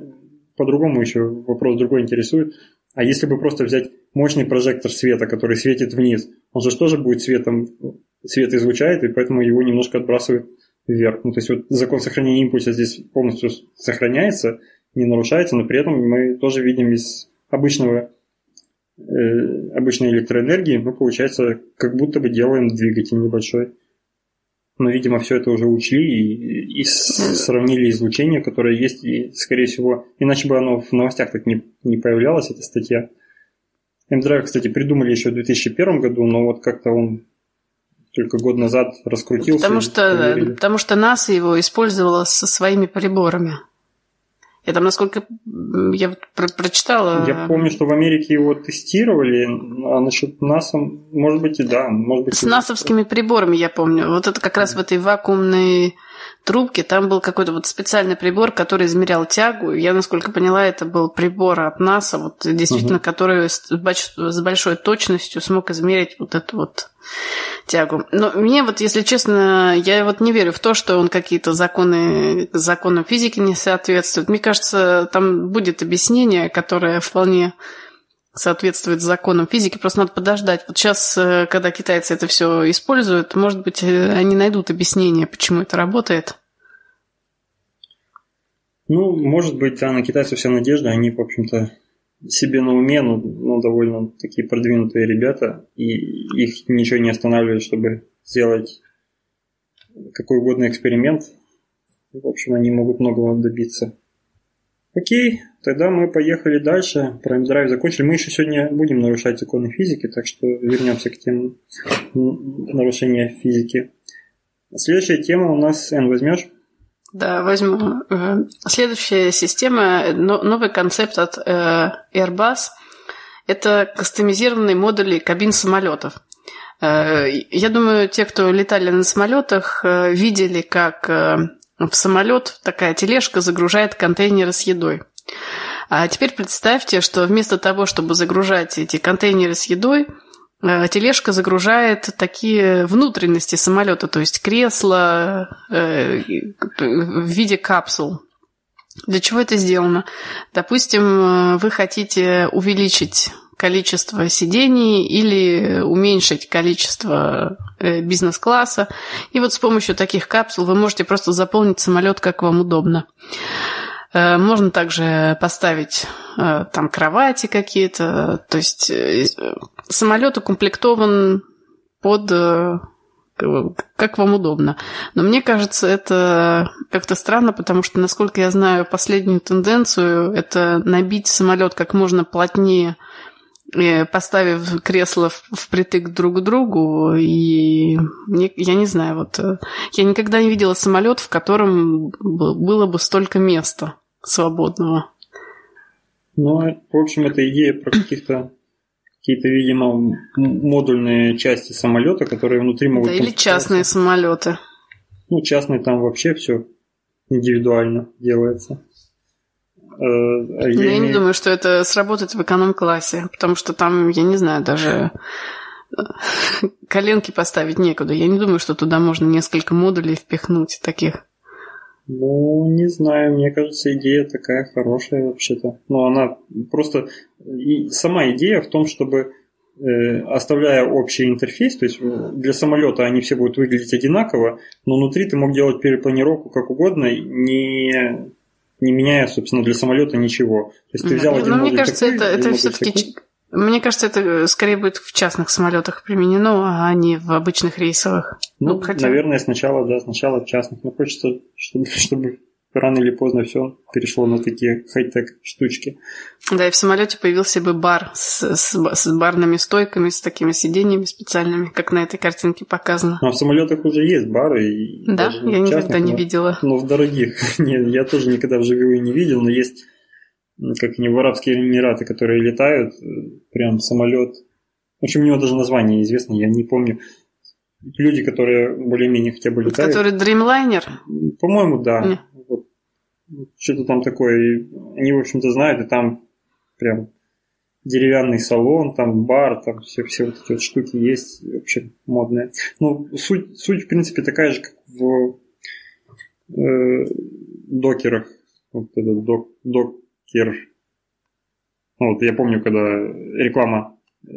по-другому еще вопрос другой интересует. А если бы просто взять мощный прожектор света, который светит вниз, он же тоже будет светом, свет излучает, и поэтому его немножко отбрасывает вверх. Ну, то есть вот закон сохранения импульса здесь полностью сохраняется, не нарушается, но при этом мы тоже видим из обычного э, обычной электроэнергии мы, получается, как будто бы делаем двигатель небольшой. Но, видимо, все это уже учли и, и сравнили излучение, которое есть, и, скорее всего, иначе бы оно в новостях так не, не появлялось, эта статья. M-Drive, кстати, придумали еще в 2001 году, но вот как-то он только год назад раскрутился. Потому что, потому что НАСА его использовала со своими приборами. Я там, насколько я про прочитала... Я помню, что в Америке его тестировали, а насчет НАСА, может быть, и да. Может быть, С и... насовскими приборами, я помню. Вот это как раз в этой вакуумной трубке, там был какой-то вот специальный прибор, который измерял тягу. Я, насколько поняла, это был прибор от НАСА, вот действительно, угу. который с, с большой точностью смог измерить вот эту вот тягу. Но мне вот, если честно, я вот не верю в то, что он какие-то законы, законам физики не соответствует. Мне кажется, там будет объяснение, которое вполне соответствует законам физики, просто надо подождать. Вот сейчас, э, когда китайцы это все используют, может быть, э, они найдут объяснение, почему это работает. Ну, может быть, да, на китайцев вся надежда, они, в общем-то, себе на уме, ну, ну, довольно такие продвинутые ребята, и их ничего не останавливает, чтобы сделать какой угодно эксперимент. В общем, они могут многого добиться. Окей, тогда мы поехали дальше. Про M-Drive закончили. Мы еще сегодня будем нарушать законы физики, так что вернемся к теме нарушения физики. Следующая тема у нас, Н, возьмешь? Да, возьму. Э, следующая система, новый концепт от э, Airbus – это кастомизированные модули кабин самолетов. Э, я думаю, те, кто летали на самолетах, видели, как в самолет такая тележка загружает контейнеры с едой. А теперь представьте, что вместо того, чтобы загружать эти контейнеры с едой, э, тележка загружает такие внутренности самолета, то есть кресло э, в виде капсул. Для чего это сделано? Допустим, э, вы хотите увеличить количество сидений или уменьшить количество э, бизнес-класса. И вот с помощью таких капсул вы можете просто заполнить самолет, как вам удобно. Э, можно также поставить там кровати какие-то. То есть самолет укомплектован под как вам удобно. Но мне кажется, это как-то странно, потому что, насколько я знаю последнюю тенденцию, это набить самолет как можно плотнее, э, поставив кресло впритык друг к другу. И я не знаю, вот э, я никогда не видела самолет, в котором было бы столько места свободного. Ну, в общем, это идея про каких-то какие-то, видимо, модульные части самолета, которые внутри могут... Да, или частные самолеты. Ну, частные там вообще все индивидуально делается. Э, а я, я не думаю, что это сработает в эконом-классе, потому что там, я не знаю, даже э, коленки поставить некуда. Я не думаю, что туда можно несколько модулей впихнуть таких. Ну, не знаю, мне кажется, идея такая хорошая вообще-то. Но она просто... И сама идея в том, чтобы э, оставляя общий интерфейс, то есть для самолета они все будут выглядеть одинаково, но внутри ты мог делать перепланировку как угодно, не, не меняя, собственно, для самолета ничего. То есть ты взял один ну, мне кажется, такой, это, это все-таки мне кажется, это э, скорее будет в частных самолетах применено, а не в обычных рейсовых. Ну, ну хотя... наверное, сначала, да, сначала в частных. Но хочется, чтобы, чтобы рано или поздно все перешло на такие хай-тек штучки. Да, и в самолете появился бы бар с, с, с барными стойками, с такими сиденьями специальными, как на этой картинке показано. Ну, а в самолетах уже есть бары. И да, я никогда не но, видела. Но в дорогих. Нет, я тоже никогда вживую не видел, но есть как не в Арабские Эмираты, которые летают, э, прям самолет. В общем, у него даже название известно, я не помню. Люди, которые более-менее хотя бы летают. Который Dreamliner? По-моему, да. Вот. Что-то там такое. Они, в общем-то, знают, и там прям деревянный салон, там бар, там все, все вот эти вот штуки есть, вообще модные. Ну, суть, суть, в принципе, такая же, как в э, докерах. Вот этот док, док, Кир. Ну, вот я помню, когда реклама э,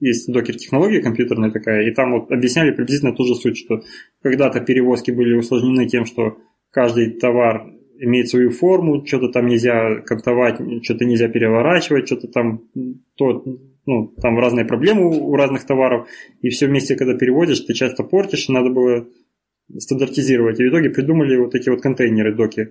есть докер-технология компьютерная такая, и там вот объясняли приблизительно ту же суть, что когда-то перевозки были усложнены тем, что каждый товар имеет свою форму, что-то там нельзя кантовать, что-то нельзя переворачивать, что-то там, то, ну, там разные проблемы у разных товаров, и все вместе, когда переводишь, ты часто портишь, надо было стандартизировать. И в итоге придумали вот эти вот контейнеры доки.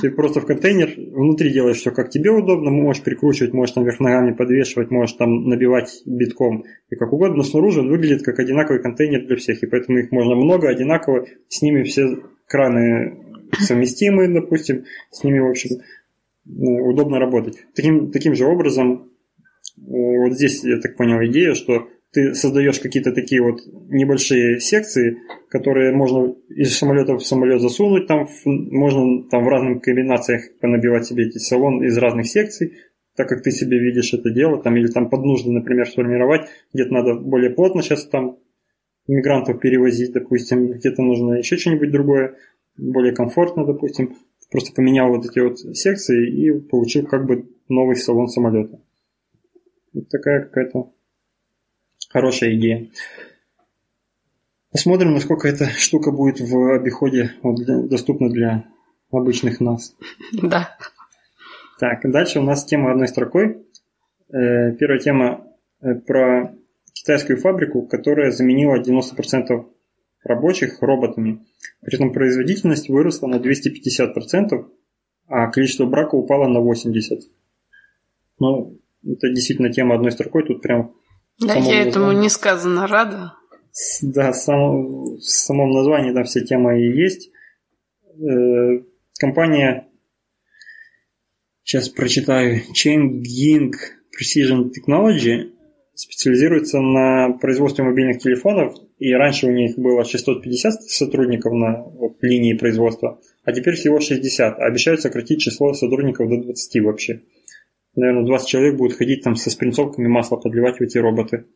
Ты просто в контейнер внутри делаешь все как тебе удобно, можешь прикручивать, можешь там вверх ногами подвешивать, можешь там набивать битком и как угодно, но снаружи он выглядит как одинаковый контейнер для всех, и поэтому их можно много, одинаково, с ними все краны совместимы, допустим, с ними, в общем, удобно работать. Таким, таким же образом, э, вот здесь, я так понял, идея, что ты создаешь какие-то такие вот небольшие секции, которые можно из самолета в самолет засунуть, там можно там в разных комбинациях понабивать себе эти салон из разных секций, так как ты себе видишь это дело, там, или там под нужды, например, сформировать, где-то надо более плотно сейчас там мигрантов перевозить, допустим, где-то нужно еще что-нибудь другое, более комфортно, допустим, просто поменял вот эти вот секции и получил как бы новый салон самолета. Вот такая какая-то Хорошая идея. Посмотрим, насколько эта штука будет в обиходе вот, доступна для обычных нас. Да. Так, дальше у нас тема одной строкой. Э, первая тема э, про китайскую фабрику, которая заменила 90% рабочих роботами. При этом производительность выросла на 250%, а количество брака упало на 80%. Ну, это действительно тема одной строкой, тут прям да, я этому несказанно рада. Да, сам, в самом названии там вся тема и есть. Э, компания, сейчас прочитаю, Changing Precision Technology специализируется на производстве мобильных телефонов, и раньше у них было 650 сотрудников на вот, линии производства, а теперь всего 60, а обещают сократить число сотрудников до 20 вообще наверное, 20 человек будут ходить там со спринцовками масла подливать в эти роботы.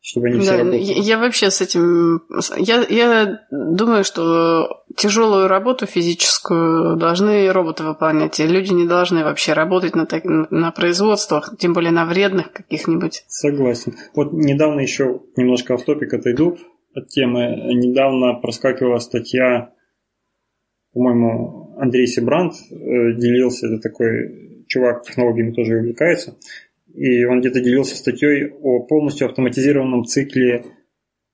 чтобы они да, все работали. Я, я вообще с этим... Я, я думаю, что тяжелую работу физическую должны роботы выполнять, и люди не должны вообще работать на, так, на производствах, тем более на вредных каких-нибудь. Согласен. Вот недавно еще немножко автопик отойду от темы. Недавно проскакивала статья, по-моему, Андрей Себрант э, делился, это такой чувак технологиями тоже увлекается, и он где-то делился статьей о полностью автоматизированном цикле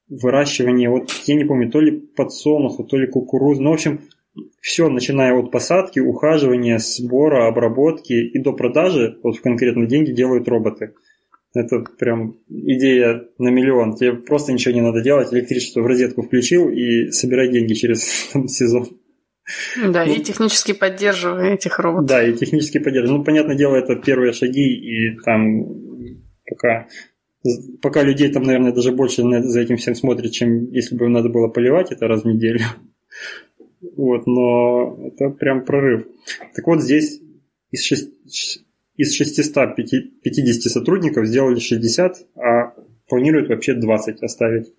выращивания, вот я не помню, то ли подсолнуха, то ли кукурузы, ну, в общем, все, начиная от посадки, ухаживания, сбора, обработки и до продажи, вот в конкретно деньги делают роботы. Это прям идея на миллион. Тебе просто ничего не надо делать, электричество в розетку включил и собирай деньги через там, сезон. Да, ну, и технически поддерживая этих роботов. Да, и технически поддерживая. Ну, понятное дело, это первые шаги, и там пока, пока людей там, наверное, даже больше за этим всем смотрят, чем если бы надо было поливать это раз в неделю. Вот, но это прям прорыв. Так вот, здесь из, 6, из 650 сотрудников сделали 60, а планируют вообще 20 оставить.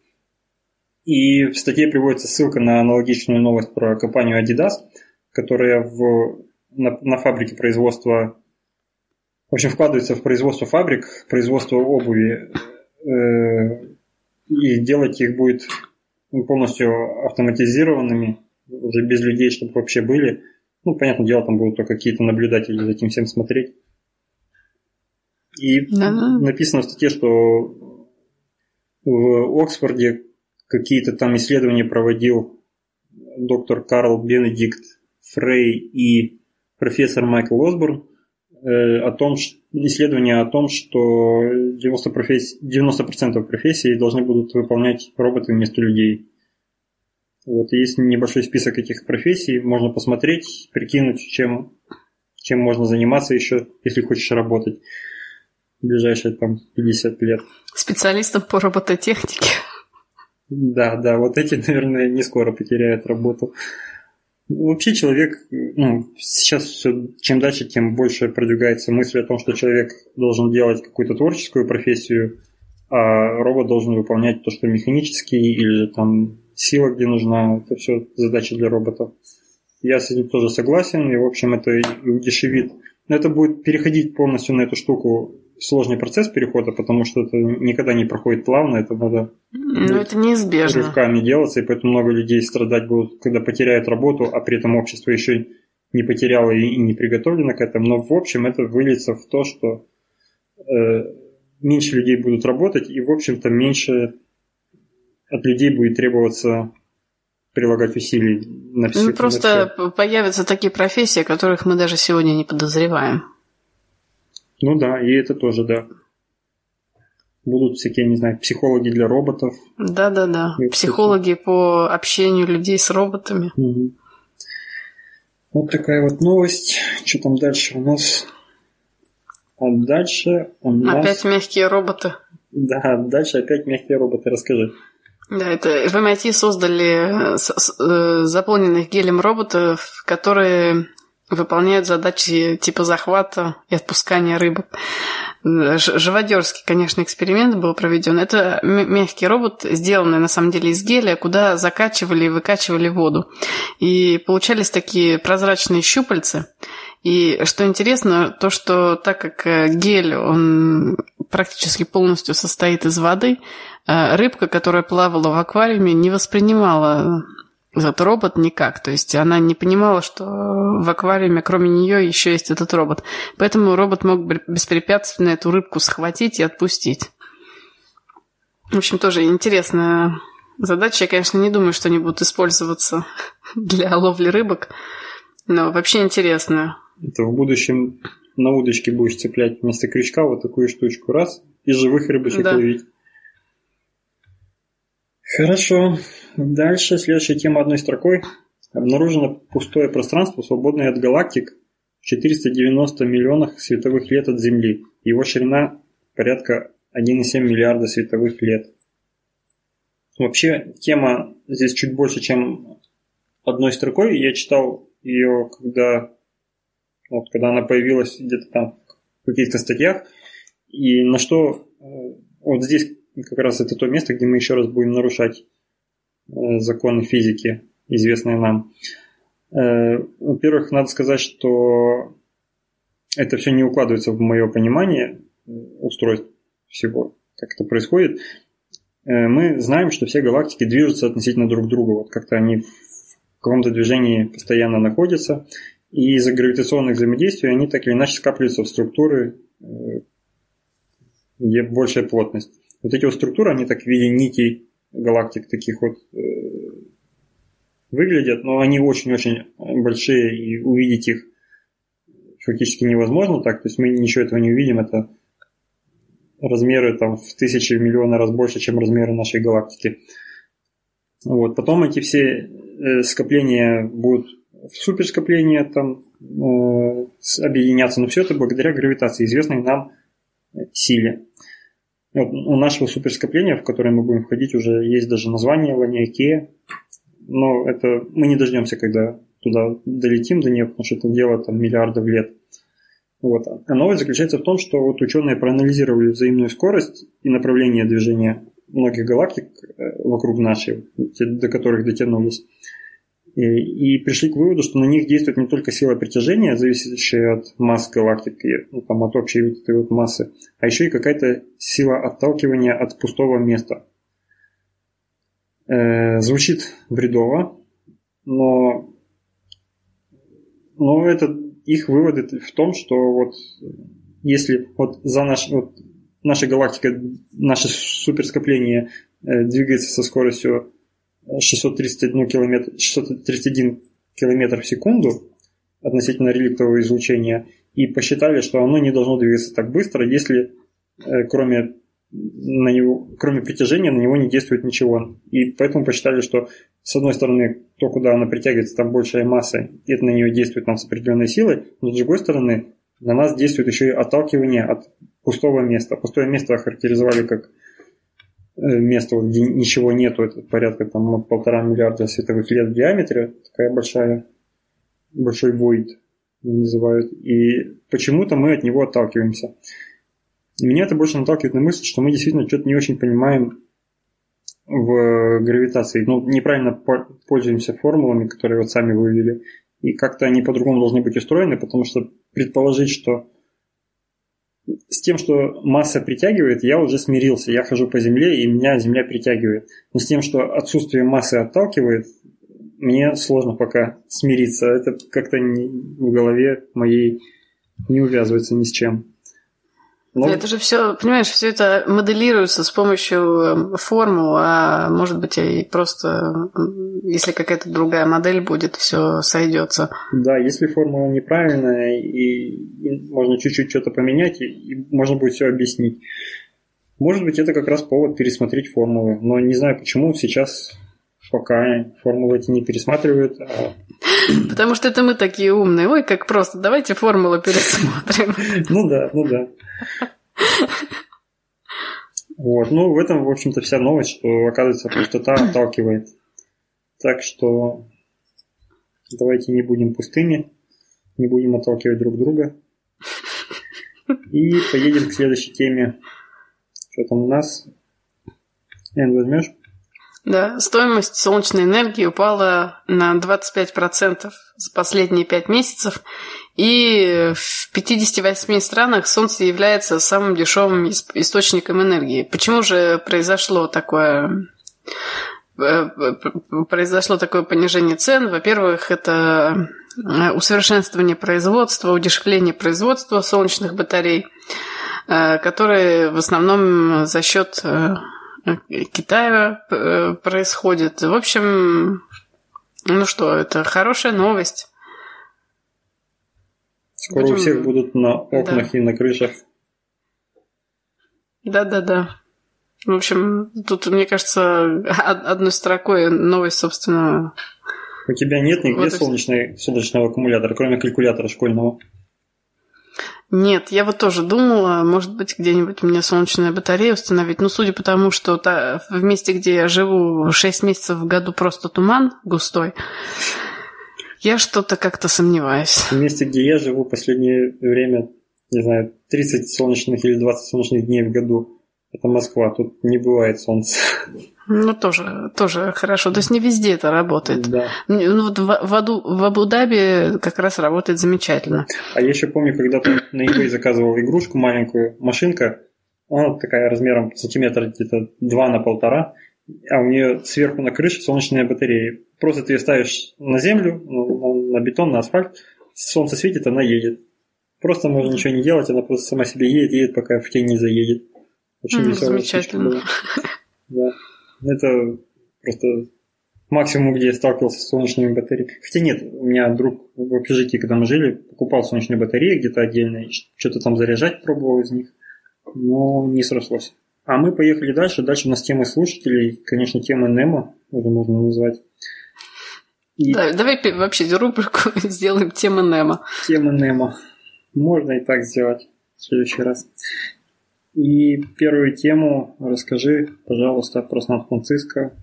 И в статье приводится ссылка на аналогичную новость про компанию Adidas, которая в, на, на фабрике производства, в общем, вкладывается в производство фабрик, производство обуви, э, и делать их будет полностью автоматизированными, уже без людей, чтобы вообще были. Ну, понятное дело, там будут только какие-то наблюдатели за этим всем смотреть. И да. написано в статье, что в Оксфорде какие-то там исследования проводил доктор Карл Бенедикт Фрей и профессор Майкл Осборн э, о том, исследования о том, что 90%, профессий, 90% профессий должны будут выполнять роботы вместо людей. Вот есть небольшой список этих профессий, можно посмотреть, прикинуть, чем, чем можно заниматься еще, если хочешь работать в ближайшие там 50 лет. Специалистом по робототехнике. Да, да, вот эти, наверное, не скоро потеряют работу. Вообще человек, ну, сейчас все, чем дальше, тем больше продвигается мысль о том, что человек должен делать какую-то творческую профессию, а робот должен выполнять то, что механический, или там сила, где нужна, это все задача для робота. Я с этим тоже согласен, и, в общем, это и удешевит. Но это будет переходить полностью на эту штуку сложный процесс перехода, потому что это никогда не проходит плавно, это надо ну, это неизбежно. рывками делаться, и поэтому много людей страдать будут, когда потеряют работу, а при этом общество еще не потеряло и не приготовлено к этому. Но в общем это выльется в то, что э, меньше людей будут работать, и в общем-то меньше от людей будет требоваться прилагать усилий на все. Ну, просто на все. появятся такие профессии, о которых мы даже сегодня не подозреваем. Ну да, и это тоже, да. Будут всякие, не знаю, психологи для роботов. Да-да-да. Психологи по общению людей с роботами. Угу. Вот такая вот новость. Что там дальше у нас? А дальше у нас... Опять мягкие роботы. Да, дальше опять мягкие роботы. Расскажи. Да, это в MIT создали э, заполненных гелем роботов, которые выполняют задачи типа захвата и отпускания рыбок. Живодерский, конечно, эксперимент был проведен. Это мягкий робот, сделанный на самом деле из геля, куда закачивали и выкачивали воду. И получались такие прозрачные щупальцы. И что интересно, то, что так как э, гель, он практически полностью состоит из воды, э, рыбка, которая плавала в аквариуме, не воспринимала этот робот никак. То есть она не понимала, что в аквариуме кроме нее еще есть этот робот. Поэтому робот мог беспрепятственно эту рыбку схватить и отпустить. В общем, тоже интересная задача. Я, конечно, не думаю, что они будут использоваться для ловли рыбок, но вообще интересно. Это в будущем на удочке будешь цеплять вместо крючка вот такую штучку. Раз, и живых рыбочек да. ловить. Хорошо. Дальше следующая тема одной строкой. Обнаружено пустое пространство, свободное от галактик в 490 миллионах световых лет от Земли. Его ширина порядка 1,7 миллиарда световых лет. Вообще, тема здесь чуть больше, чем одной строкой. Я читал ее, когда, вот, когда она появилась где-то там в каких-то статьях. И на что э, вот здесь как раз это то место, где мы еще раз будем нарушать э, законы физики, известные нам. Э, во-первых, надо сказать, что это все не укладывается в мое понимание устройств всего, как это происходит. Мы знаем, что все галактики движутся относительно друг друга. Вот как-то они в каком-то движении постоянно находятся. И из-за гравитационных взаимодействий они так или иначе скапливаются в структуры, где большая плотность. Вот эти вот структуры, они так в виде нитей галактик таких вот э, выглядят, но они очень-очень большие, и увидеть их фактически невозможно так. То есть мы ничего этого не увидим. Это размеры там в тысячи, в миллионы раз больше, чем размеры нашей галактики. Вот. Потом эти все э, скопления будут в суперскопления там э, объединяться, но все это благодаря гравитации, известной нам силе. Вот, у нашего суперскопления, в которое мы будем входить, уже есть даже название Ланиакея. Но это мы не дождемся, когда туда долетим до нее, потому что это дело там миллиардов лет. Вот. А новость заключается в том, что вот ученые проанализировали взаимную скорость и направление движения многих галактик э, вокруг нашей, до которых дотянулись. И, и пришли к выводу, что на них действует не только сила притяжения, зависящая от масс галактики, ну, там, от общей вот этой вот массы, а еще и какая-то сила отталкивания от пустого места. Э, звучит бредово, но, но это их выводы в том, что вот если вот за наш, вот наша галактика, наше суперскопление э, двигается со скоростью 631 километр, 631 километр в секунду относительно реликтового излучения и посчитали, что оно не должно двигаться так быстро, если э, кроме, на него, кроме притяжения на него не действует ничего. И поэтому посчитали, что с одной стороны, то, куда она притягивается, там большая масса, и это на нее действует там с определенной силой, но с другой стороны, на нас действует еще и отталкивание от пустого места. Пустое место охарактеризовали как Э, место, где ничего нету, это порядка там полтора миллиарда световых лет в диаметре, такая большая, большой void называют. И почему-то мы от него отталкиваемся. Меня это больше наталкивает на мысль, что мы действительно что-то не очень понимаем в гравитации. Ну, неправильно пользуемся формулами, которые вот сами вывели. И как-то они по-другому должны быть устроены, потому что предположить, что с тем, что масса притягивает, я уже смирился. Я хожу по Земле, и меня Земля притягивает. Но с тем, что отсутствие массы отталкивает, мне сложно пока смириться. Это как-то в голове моей не увязывается ни с чем. Но... Это же все, понимаешь, все это моделируется с помощью эм, формул, а может быть и просто, если какая-то другая модель будет, все сойдется. Да, если формула неправильная, и, и можно чуть-чуть что-то поменять, и, и можно будет все объяснить. Может быть, это как раз повод пересмотреть формулы, но не знаю, почему сейчас пока формулы эти не пересматривают. А... Потому что это мы такие умные. Ой, как просто, давайте формулу пересмотрим. Ну да, ну да. Вот, ну в этом, в общем-то, вся новость, что, оказывается, пустота отталкивает. Так что давайте не будем пустыми, не будем отталкивать друг друга. И поедем к следующей теме. Что там у нас? Эн, возьмешь? Да, стоимость солнечной энергии упала на 25% за последние 5 месяцев, и в 58 странах солнце является самым дешевым источником энергии. Почему же произошло такое э, произошло такое понижение цен? Во-первых, это э, усовершенствование производства, удешевление производства солнечных батарей, э, которые в основном за счет Китая происходит. В общем, ну что, это хорошая новость. Скоро Будем... у всех будут на окнах да. и на крышах. Да-да-да. В общем, тут, мне кажется, одной строкой новость, собственно... У тебя нет нигде вот солнечной, солнечного аккумулятора, кроме калькулятора школьного? Нет, я вот тоже думала, может быть, где-нибудь мне солнечная батарея установить. Но судя по тому, что та, в месте, где я живу, 6 месяцев в году просто туман густой, я что-то как-то сомневаюсь. В месте, где я живу последнее время, не знаю, 30 солнечных или 20 солнечных дней в году. это Москва, тут не бывает солнца. Ну, тоже, тоже хорошо. То есть не везде это работает. Да. Ну, вот в, в, Аду, в Абу-Даби как раз работает замечательно. А я еще помню, когда ты на eBay заказывал игрушку маленькую, машинка, она такая размером сантиметра где-то 2 на полтора, а у нее сверху на крыше солнечные батареи. Просто ты ее ставишь на землю, на бетон, на асфальт, солнце светит, она едет. Просто можно ничего не делать, она просто сама себе едет, едет, пока в тень не заедет. Очень веселая Замечательно. Да. Это просто максимум, где я сталкивался с солнечными батареями. Хотя нет, у меня друг в общежитии, когда мы жили, покупал солнечные батареи где-то отдельно, что-то там заряжать пробовал из них, но не срослось. А мы поехали дальше. Дальше у нас темы слушателей, конечно, тема Немо, уже можно назвать. И... Да, давай вообще рубрику сделаем тема Немо. Тема Немо. Можно и так сделать в следующий раз. И первую тему расскажи, пожалуйста, про Сан-Франциско.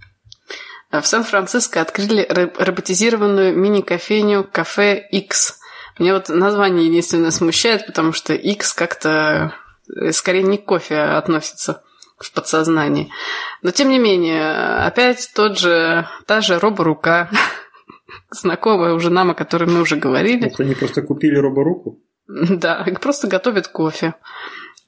В Сан-Франциско открыли роботизированную мини-кофейню «Кафе X». Мне вот название единственное смущает, потому что X как-то э, скорее не к кофе относится в подсознании. Но тем не менее, опять тот же, та же роборука, знакомая уже нам, о которой мы уже говорили. Это они просто купили роборуку? Да, просто готовят кофе.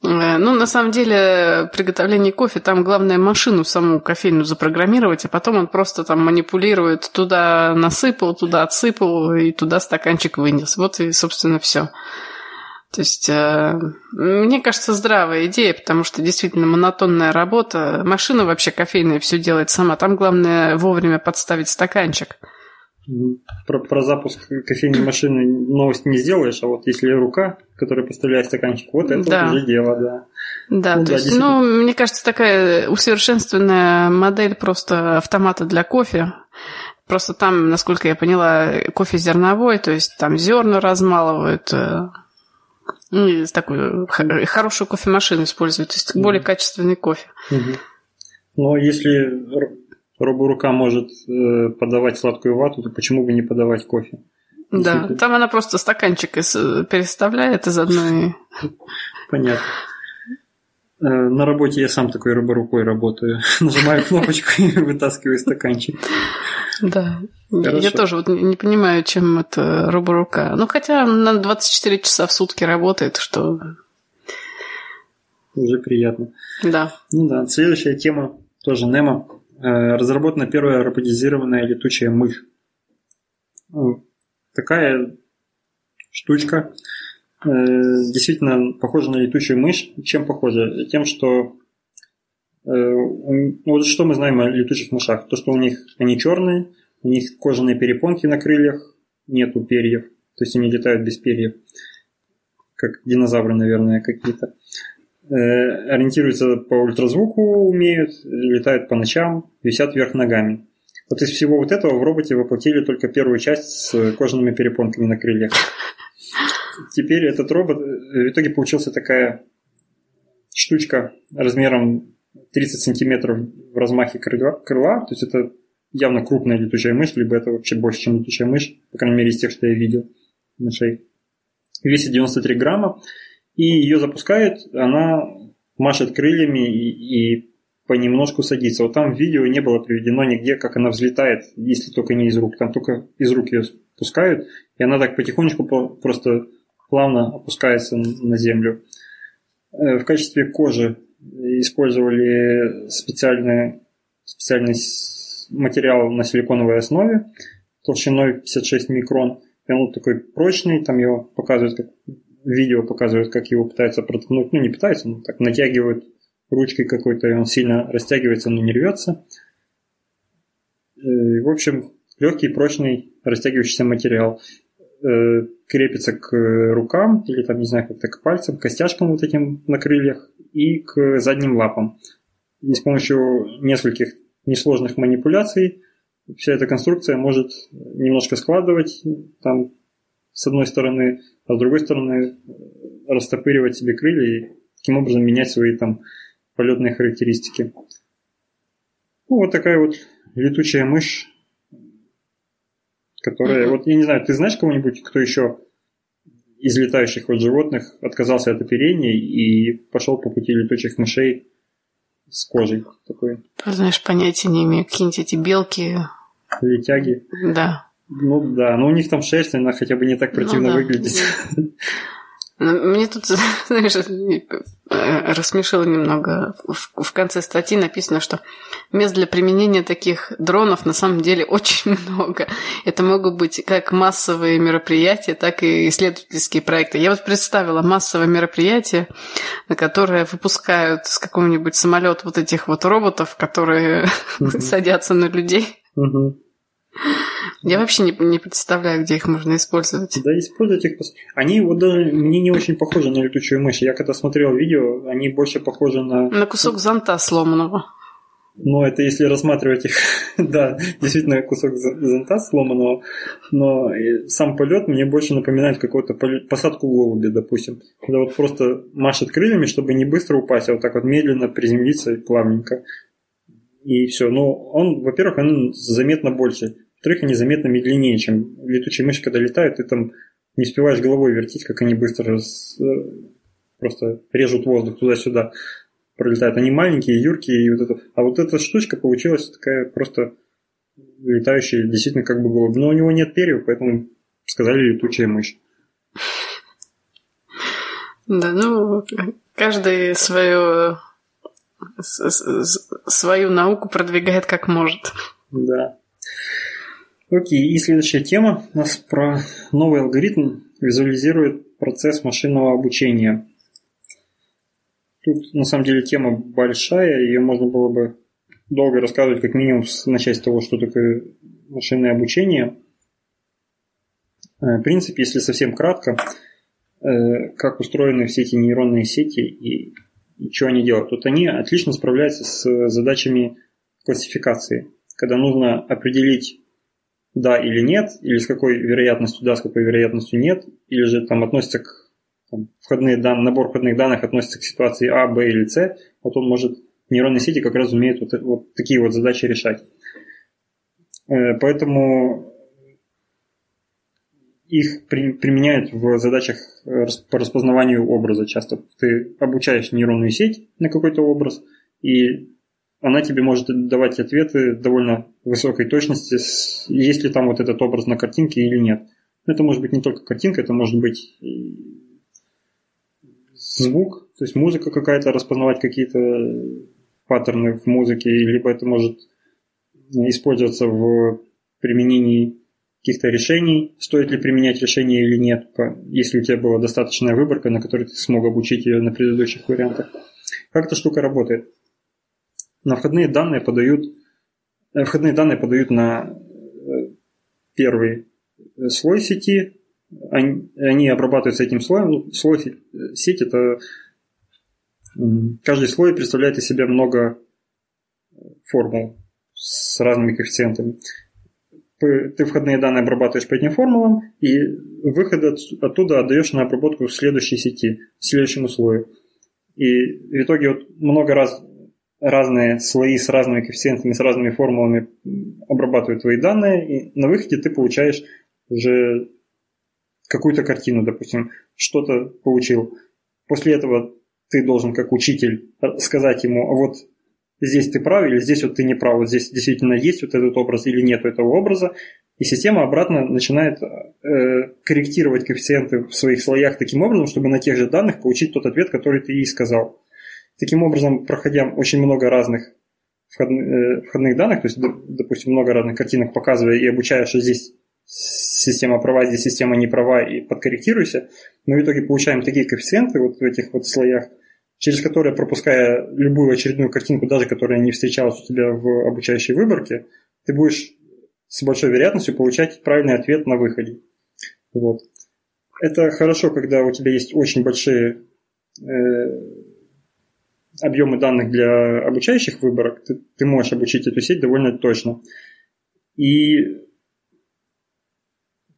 Э, ну, на самом деле, приготовление кофе, там главное машину саму кофейную запрограммировать, а потом он просто там манипулирует, туда насыпал, туда отсыпал и туда стаканчик вынес. Вот и, собственно, все. То есть, э, мне кажется, здравая идея, потому что действительно монотонная работа. Машина вообще кофейная все делает сама. Там главное вовремя подставить стаканчик. Про, про запуск кофейной машины новость не сделаешь, а вот если рука, которая поставляет стаканчик, вот это да. уже дело, да. Да, ну, то да, есть, ну, мне кажется, такая усовершенствованная модель просто автомата для кофе. Просто там, насколько я поняла, кофе зерновой, то есть там зерна размалывают, э, ну, такую хорошую кофемашину используют, то есть более качественный кофе. Угу. Но если роборука может э, подавать сладкую вату, то почему бы не подавать кофе? Да, там она просто стаканчик переставляет из одной. Понятно. Э, на работе я сам такой роборукой работаю. Нажимаю кнопочку и вытаскиваю стаканчик. Да. Хорошо. Я тоже вот не понимаю, чем это роборука. Ну, хотя на 24 часа в сутки работает, что... Уже приятно. Да. Ну да. Следующая тема тоже Немо. Э, разработана первая роботизированная летучая мышь. Ну, такая штучка э, действительно похожа на летучую мышь. Чем похожа? Тем, что э, ну, вот что мы знаем о летучих мышах? То, что у них они черные, у них кожаные перепонки на крыльях, нету перьев, то есть они летают без перьев, как динозавры, наверное, какие-то. Э, ориентируются по ультразвуку, умеют, летают по ночам, висят вверх ногами. Вот из всего вот этого в роботе воплотили только первую часть с кожаными перепонками на крыльях. Теперь этот робот, э, в итоге получился такая штучка размером 30 сантиметров в размахе крыла, крыла, то есть это явно крупная летучая мышь, либо это вообще больше, чем летучая мышь, по крайней мере, из тех, что я видел мышей. Весит 93 грамма, и ее запускает, она машет крыльями и, и понемножку садится. Вот там в видео не было приведено нигде, как она взлетает, если только не из рук. Там только из рук ее спускают, и она так потихонечку просто плавно опускается на землю. Э, в качестве кожи использовали специальный, специальный материал на силиконовой основе толщиной 56 микрон. И он такой прочный, там его показывают как видео показывают, как его пытаются проткнуть. Ну, не пытаются, но так натягивают ручкой какой-то, и он сильно растягивается, но не рвется. Э, в общем, легкий, прочный, растягивающийся материал э, крепится к рукам или там, не знаю, как-то к пальцам, к костяшкам вот этим на крыльях и к задним лапам. И с помощью нескольких несложных манипуляций вся эта конструкция может немножко складывать там с одной стороны, а с другой стороны растопыривать себе крылья и таким образом менять свои там полетные характеристики. Ну, вот такая вот летучая мышь, которая... Mm-hmm. Вот я не знаю, ты знаешь кого-нибудь, кто еще из летающих вот животных отказался от оперения и пошел по пути летучих мышей с кожей такой. Знаешь, понятия не имею. Какие-нибудь эти белки. Летяги. Да. Ну да, но у них там шерсть, она хотя бы не так противно ну, да. выглядит. Ну, мне тут, знаешь, э, рассмешило немного. В конце статьи написано, что мест для применения таких дронов на самом деле очень много. Это могут быть как массовые мероприятия, так и исследовательские проекты. Я вот представила массовое мероприятие, на которое выпускают с какого-нибудь самолета вот этих вот роботов, которые садятся на людей. Я вообще не, не представляю, где их можно использовать. Да, использовать их. Они вот даже мне не очень похожи на летучую мышь. Я когда смотрел видео, они больше похожи на... На кусок зонта сломанного. Ну, это если рассматривать их, да, действительно кусок зонта сломанного, но сам полет мне больше напоминает какую-то посадку голубя, допустим. Когда вот просто машет крыльями, чтобы не быстро упасть, а вот так вот медленно приземлиться плавненько. И все. Но он, во-первых, он заметно больше. Во-вторых, они заметно медленнее, чем летучие мыши, когда летают, ты там не успеваешь головой вертеть, как они быстро раз, э, просто режут воздух туда-сюда, пролетают. Они маленькие, юркие, и вот это. А вот эта штучка получилась такая просто летающая, действительно как бы голубь. Но у него нет перьев, поэтому сказали летучая мышь. Да, ну, каждый свою, свою науку продвигает как может. Да. Окей, и следующая тема у нас про новый алгоритм визуализирует процесс машинного обучения. Тут на самом деле тема большая, ее можно было бы долго рассказывать, как минимум начать с того, что такое машинное обучение. Э, в принципе, если совсем кратко, э, как устроены все эти нейронные сети и, что они делают. Тут они отлично справляются с задачами классификации. Когда нужно определить да или нет, или с какой вероятностью да, с какой вероятностью нет, или же там относится к там, входные данные, набор входных данных относится к ситуации А, Б или С, вот он может, нейронные сети как раз умеют вот, вот такие вот задачи решать. Э, поэтому их при, применяют в задачах по распознаванию образа часто. Ты обучаешь нейронную сеть на какой-то образ, и она тебе может давать ответы довольно высокой точности, есть ли там вот этот образ на картинке или нет. Это может быть не только картинка, это может быть звук, то есть музыка какая-то, распознавать какие-то паттерны в музыке, либо это может использоваться в применении каких-то решений, стоит ли применять решение или нет, если у тебя была достаточная выборка, на которой ты смог обучить ее на предыдущих вариантах. Как эта штука работает? На входные данные подают, э, входные данные подают на э, первый слой сети, они, они обрабатываются этим слоем. Ну, слой сети это каждый слой представляет из себя много формул с разными коэффициентами. Ты входные данные обрабатываешь по этим формулам, и выход оттуда отдаешь на обработку в следующей сети, следующему слою. И в итоге вот много раз разные слои с разными коэффициентами, с разными формулами обрабатывают твои данные, и на выходе ты получаешь уже какую-то картину, допустим, что-то получил. После этого ты должен как учитель сказать ему, а вот здесь ты прав или здесь вот ты не прав, вот здесь действительно есть вот этот образ или нет этого образа, и система обратно начинает э, корректировать коэффициенты в своих слоях таким образом, чтобы на тех же данных получить тот ответ, который ты ей сказал. Таким образом, проходя очень много разных э, входных данных, то есть, допустим, много разных картинок показывая и обучая, что здесь система права, здесь система не права, и подкорректируйся, мы в итоге получаем такие коэффициенты вот в этих вот слоях, через которые, пропуская любую очередную картинку, даже которая не встречалась у тебя в обучающей выборке, ты будешь с большой вероятностью получать правильный ответ на выходе. Вот. Это хорошо, когда у тебя есть очень большие э, объемы данных для обучающих выборок, ты, ты можешь обучить эту сеть довольно точно. И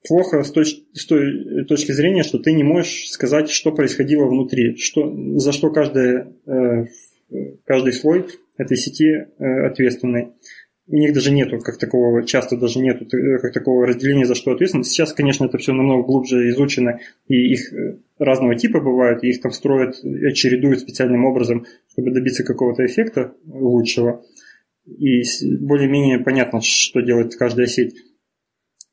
плохо с, точ, с той точки зрения, что ты не можешь сказать, что происходило внутри, что, за что каждый, э, каждый слой этой сети э, ответственный. у них даже нету как такого, часто даже нету э, как такого разделения, за что ответственно. Сейчас, конечно, это все намного глубже изучено, и их э, разного типа бывают, и их там строят, чередуют специальным образом, чтобы добиться какого-то эффекта лучшего. И более-менее понятно, что делает каждая сеть.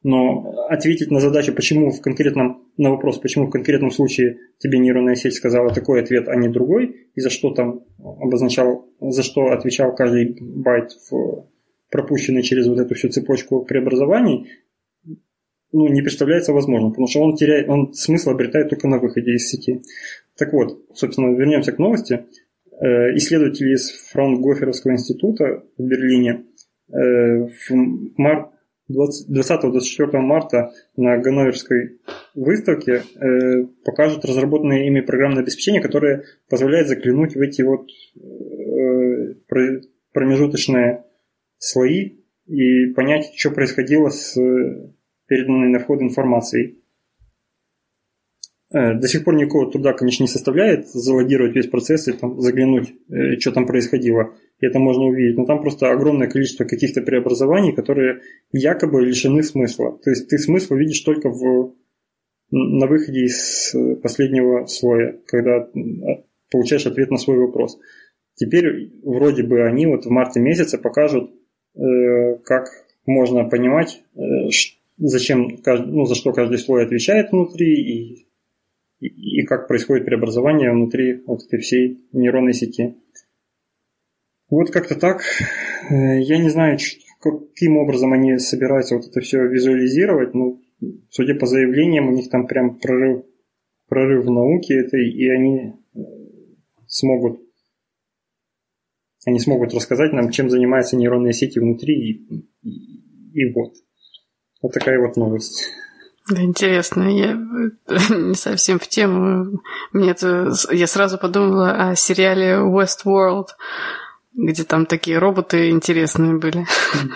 Но ответить на задачу, почему в конкретном, на вопрос, почему в конкретном случае тебе нейронная сеть сказала такой ответ, а не другой, и за что там обозначал, за что отвечал каждый байт в пропущенный через вот эту всю цепочку преобразований, ну, не представляется возможным, потому что он теряет, он смысл обретает только на выходе из сети. Так вот, собственно, вернемся к новости. Э, исследователи из Фраунгоферовского института в Берлине э, в март 20-24 марта на Ганноверской выставке э, покажут разработанные ими программное обеспечение, которое позволяет заглянуть в эти вот промежуточные слои и понять, что происходило с э, переданной на вход информацией. Э, до сих пор никакого труда, конечно, не составляет залогировать весь процесс и там, заглянуть, э, что там происходило. И это можно увидеть. Но там просто огромное количество каких-то преобразований, которые якобы лишены смысла. То есть ты смысл видишь только в, на выходе из последнего слоя, когда получаешь ответ на свой вопрос. Теперь вроде бы они вот в марте месяце покажут Э, как можно понимать, э, зачем, ну, за что каждый слой отвечает внутри и, и, и как происходит преобразование внутри вот этой всей нейронной сети. Вот как-то так. Э, я не знаю, каким образом они собираются вот это все визуализировать, но судя по заявлениям, у них там прям прорыв, прорыв в науке этой, и они смогут они смогут рассказать нам, чем занимаются нейронные сети внутри, и, и, и вот. Вот такая вот новость. Да, интересно, я не совсем в тему. Мне это, я сразу подумала о сериале Westworld, где там такие роботы интересные были.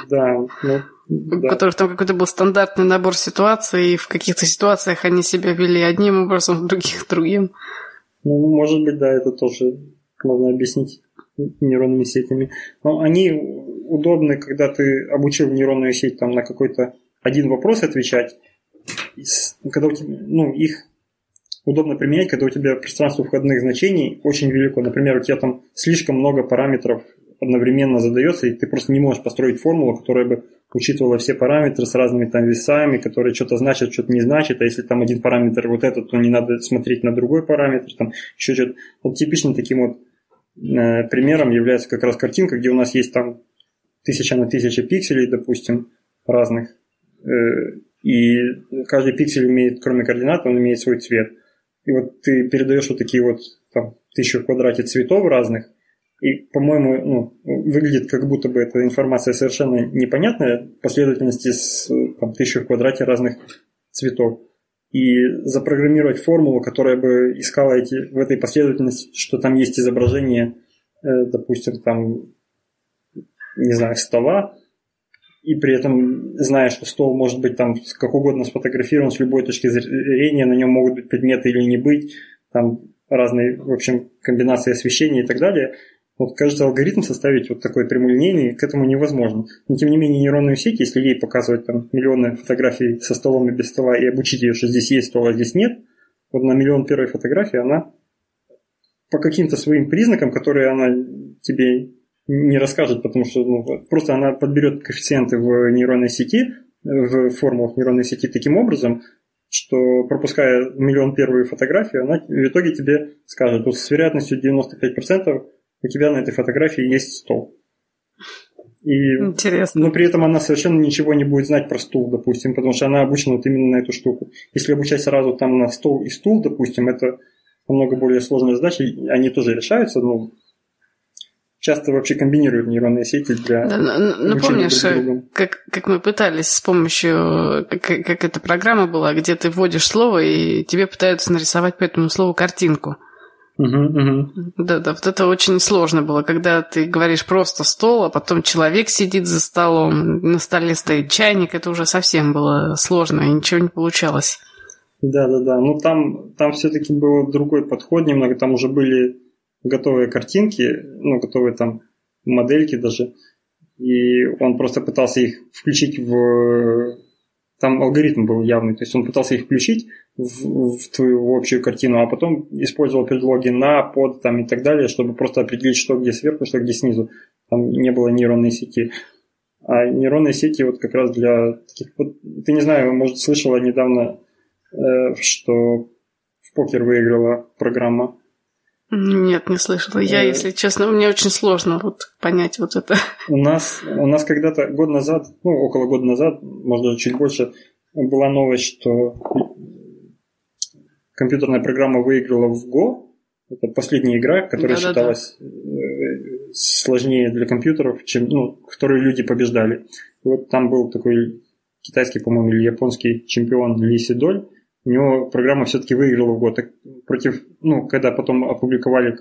Да, ну, да. У которых там какой-то был стандартный набор ситуаций, и в каких-то ситуациях они себя вели одним образом, в других другим. Ну, может быть, да, это тоже можно объяснить нейронными сетями. Но они удобны, когда ты обучил нейронную сеть там, на какой-то один вопрос отвечать. Когда у тебя, ну, их удобно применять, когда у тебя пространство входных значений очень велико. Например, у тебя там слишком много параметров одновременно задается, и ты просто не можешь построить формулу, которая бы учитывала все параметры с разными там весами, которые что-то значат, что-то не значит, а если там один параметр вот этот, то не надо смотреть на другой параметр, там еще что-то. Вот типичным таким вот Э, примером является как раз картинка, где у нас есть там тысяча на тысяча пикселей, допустим, разных. Э, и каждый пиксель имеет, кроме координат, он имеет свой цвет. И вот ты передаешь вот такие вот там, тысячу в цветов разных, и, по-моему, ну, выглядит как будто бы эта информация совершенно непонятная, последовательности с там, тысячу в квадрате разных цветов. И запрограммировать формулу, которая бы искала эти, в этой последовательности, что там есть изображение, э, допустим, там, не знаю, стола, и при этом зная, что стол может быть там как угодно сфотографирован с любой точки зрения, на нем могут быть предметы или не быть, там разные, в общем, комбинации освещения и так далее – вот, кажется, алгоритм составить вот такой прямолинейный к этому невозможно. Но, тем не менее, нейронную сеть, если ей показывать там миллионы фотографий со столом и без стола и обучить ее, что здесь есть стол, а здесь нет, вот на миллион первой фотографии она по каким-то своим признакам, которые она тебе не расскажет, потому что ну, просто она подберет коэффициенты в нейронной сети, в формулах нейронной сети таким образом, что пропуская миллион первую фотографию, она в итоге тебе скажет, вот с вероятностью 95% у тебя на этой фотографии есть стол. И, Интересно. Но при этом она совершенно ничего не будет знать про стул, допустим, потому что она обучена вот именно на эту штуку. Если обучать сразу там на стол и стул, допустим, это намного более сложная задача, они тоже решаются, но часто вообще комбинируют нейронные сети для да, Ну, помнишь, как, как мы пытались с помощью, как, как эта программа была, где ты вводишь слово, и тебе пытаются нарисовать по этому слову картинку. Угу, угу. Да, да, вот это очень сложно было, когда ты говоришь просто стол, а потом человек сидит за столом, на столе стоит чайник, это уже совсем было сложно, и ничего не получалось. Да, да, да. Ну там, там все-таки был другой подход немного, там уже были готовые картинки, ну, готовые там модельки даже. и он просто пытался их включить в... Там алгоритм был явный, то есть он пытался их включить в, в твою общую картину, а потом использовал предлоги на, под там, и так далее, чтобы просто определить, что где сверху, что где снизу. Там не было нейронной сети. А нейронные сети вот как раз для таких... Вот, ты не знаю, может, слышала недавно, э, что в покер выиграла программа нет, не слышала. Я, э, если честно, мне очень сложно вот понять вот это. У нас, у нас когда-то год назад, ну, около года назад, может даже чуть больше, была новость, что компьютерная программа выиграла в Go. Это последняя игра, которая да, считалась да, да. сложнее для компьютеров, чем, ну, которую люди побеждали. И вот там был такой китайский, по-моему, или японский чемпион Ли Сидоль, у него программа все-таки выиграла в год. Против, ну, когда потом опубликовали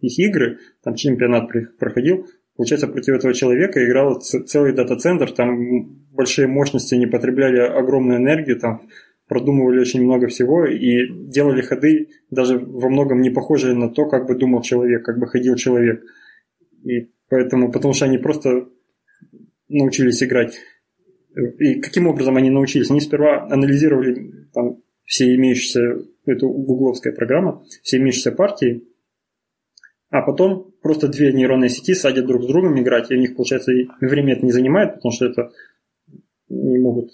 их игры, там чемпионат проходил, получается, против этого человека играл целый дата-центр, там большие мощности, не потребляли огромную энергию, там продумывали очень много всего и делали ходы даже во многом не похожие на то, как бы думал человек, как бы ходил человек. И поэтому, потому что они просто научились играть. И каким образом они научились? Они сперва анализировали там, все имеющиеся, это гугловская программа, все имеющиеся партии, а потом просто две нейронные сети садят друг с другом играть, и у них, получается, и время это не занимает, потому что это не могут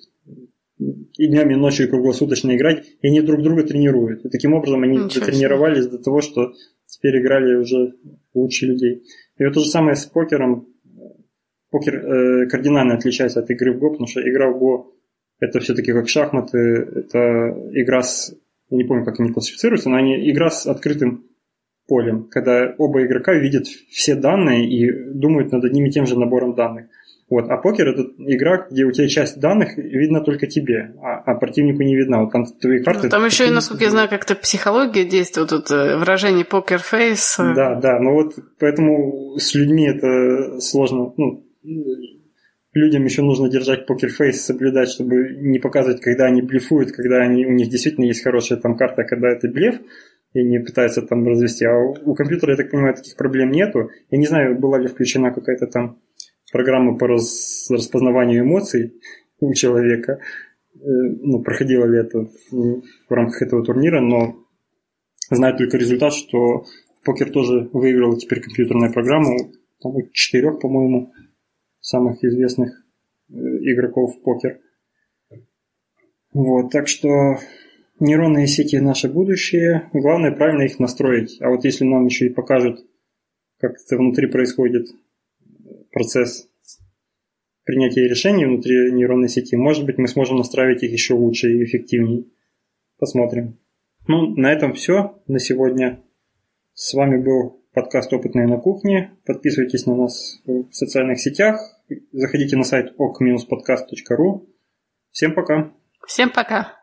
и днем, и ночью, и круглосуточно играть, и они друг друга тренируют. И таким образом они Ничего дотренировались до того, что теперь играли уже лучше людей. И вот то же самое с покером. Покер э, кардинально отличается от игры в Го, потому что игра в Го это все-таки как шахматы, это игра с, я не помню, как они классифицируются, но они игра с открытым полем, когда оба игрока видят все данные и думают над одним и тем же набором данных. Вот. А покер это игра, где у тебя часть данных видна только тебе, а, а противнику не видна. Вот там твои карты. Ну, там еще, и, насколько я знаю, как-то психология действует, тут э, выражение poker face. Да, да, ну вот поэтому с людьми это сложно, ну, людям еще нужно держать покерфейс, соблюдать, чтобы не показывать, когда они блефуют, когда они, у них действительно есть хорошая там карта, когда это блеф, и они пытаются там развести. А у, компьютера, я так понимаю, таких проблем нету. Я не знаю, была ли включена какая-то там программа по раз, распознаванию эмоций у человека, э, ну, проходило ли это в, в рамках этого турнира, но знаю только результат, что покер тоже выиграл теперь компьютерную программу, там, четырех, по-моему, самых известных э, игроков в покер. Вот, так что нейронные сети наше будущее. Главное правильно их настроить. А вот если нам еще и покажут, как это внутри происходит процесс принятия решений внутри нейронной сети, может быть, мы сможем настраивать их еще лучше и эффективнее. Посмотрим. Ну, на этом все на сегодня. С вами был подкаст «Опытные на кухне». Подписывайтесь на нас в социальных сетях. Заходите на сайт ok-podcast.ru. Всем пока. Всем пока.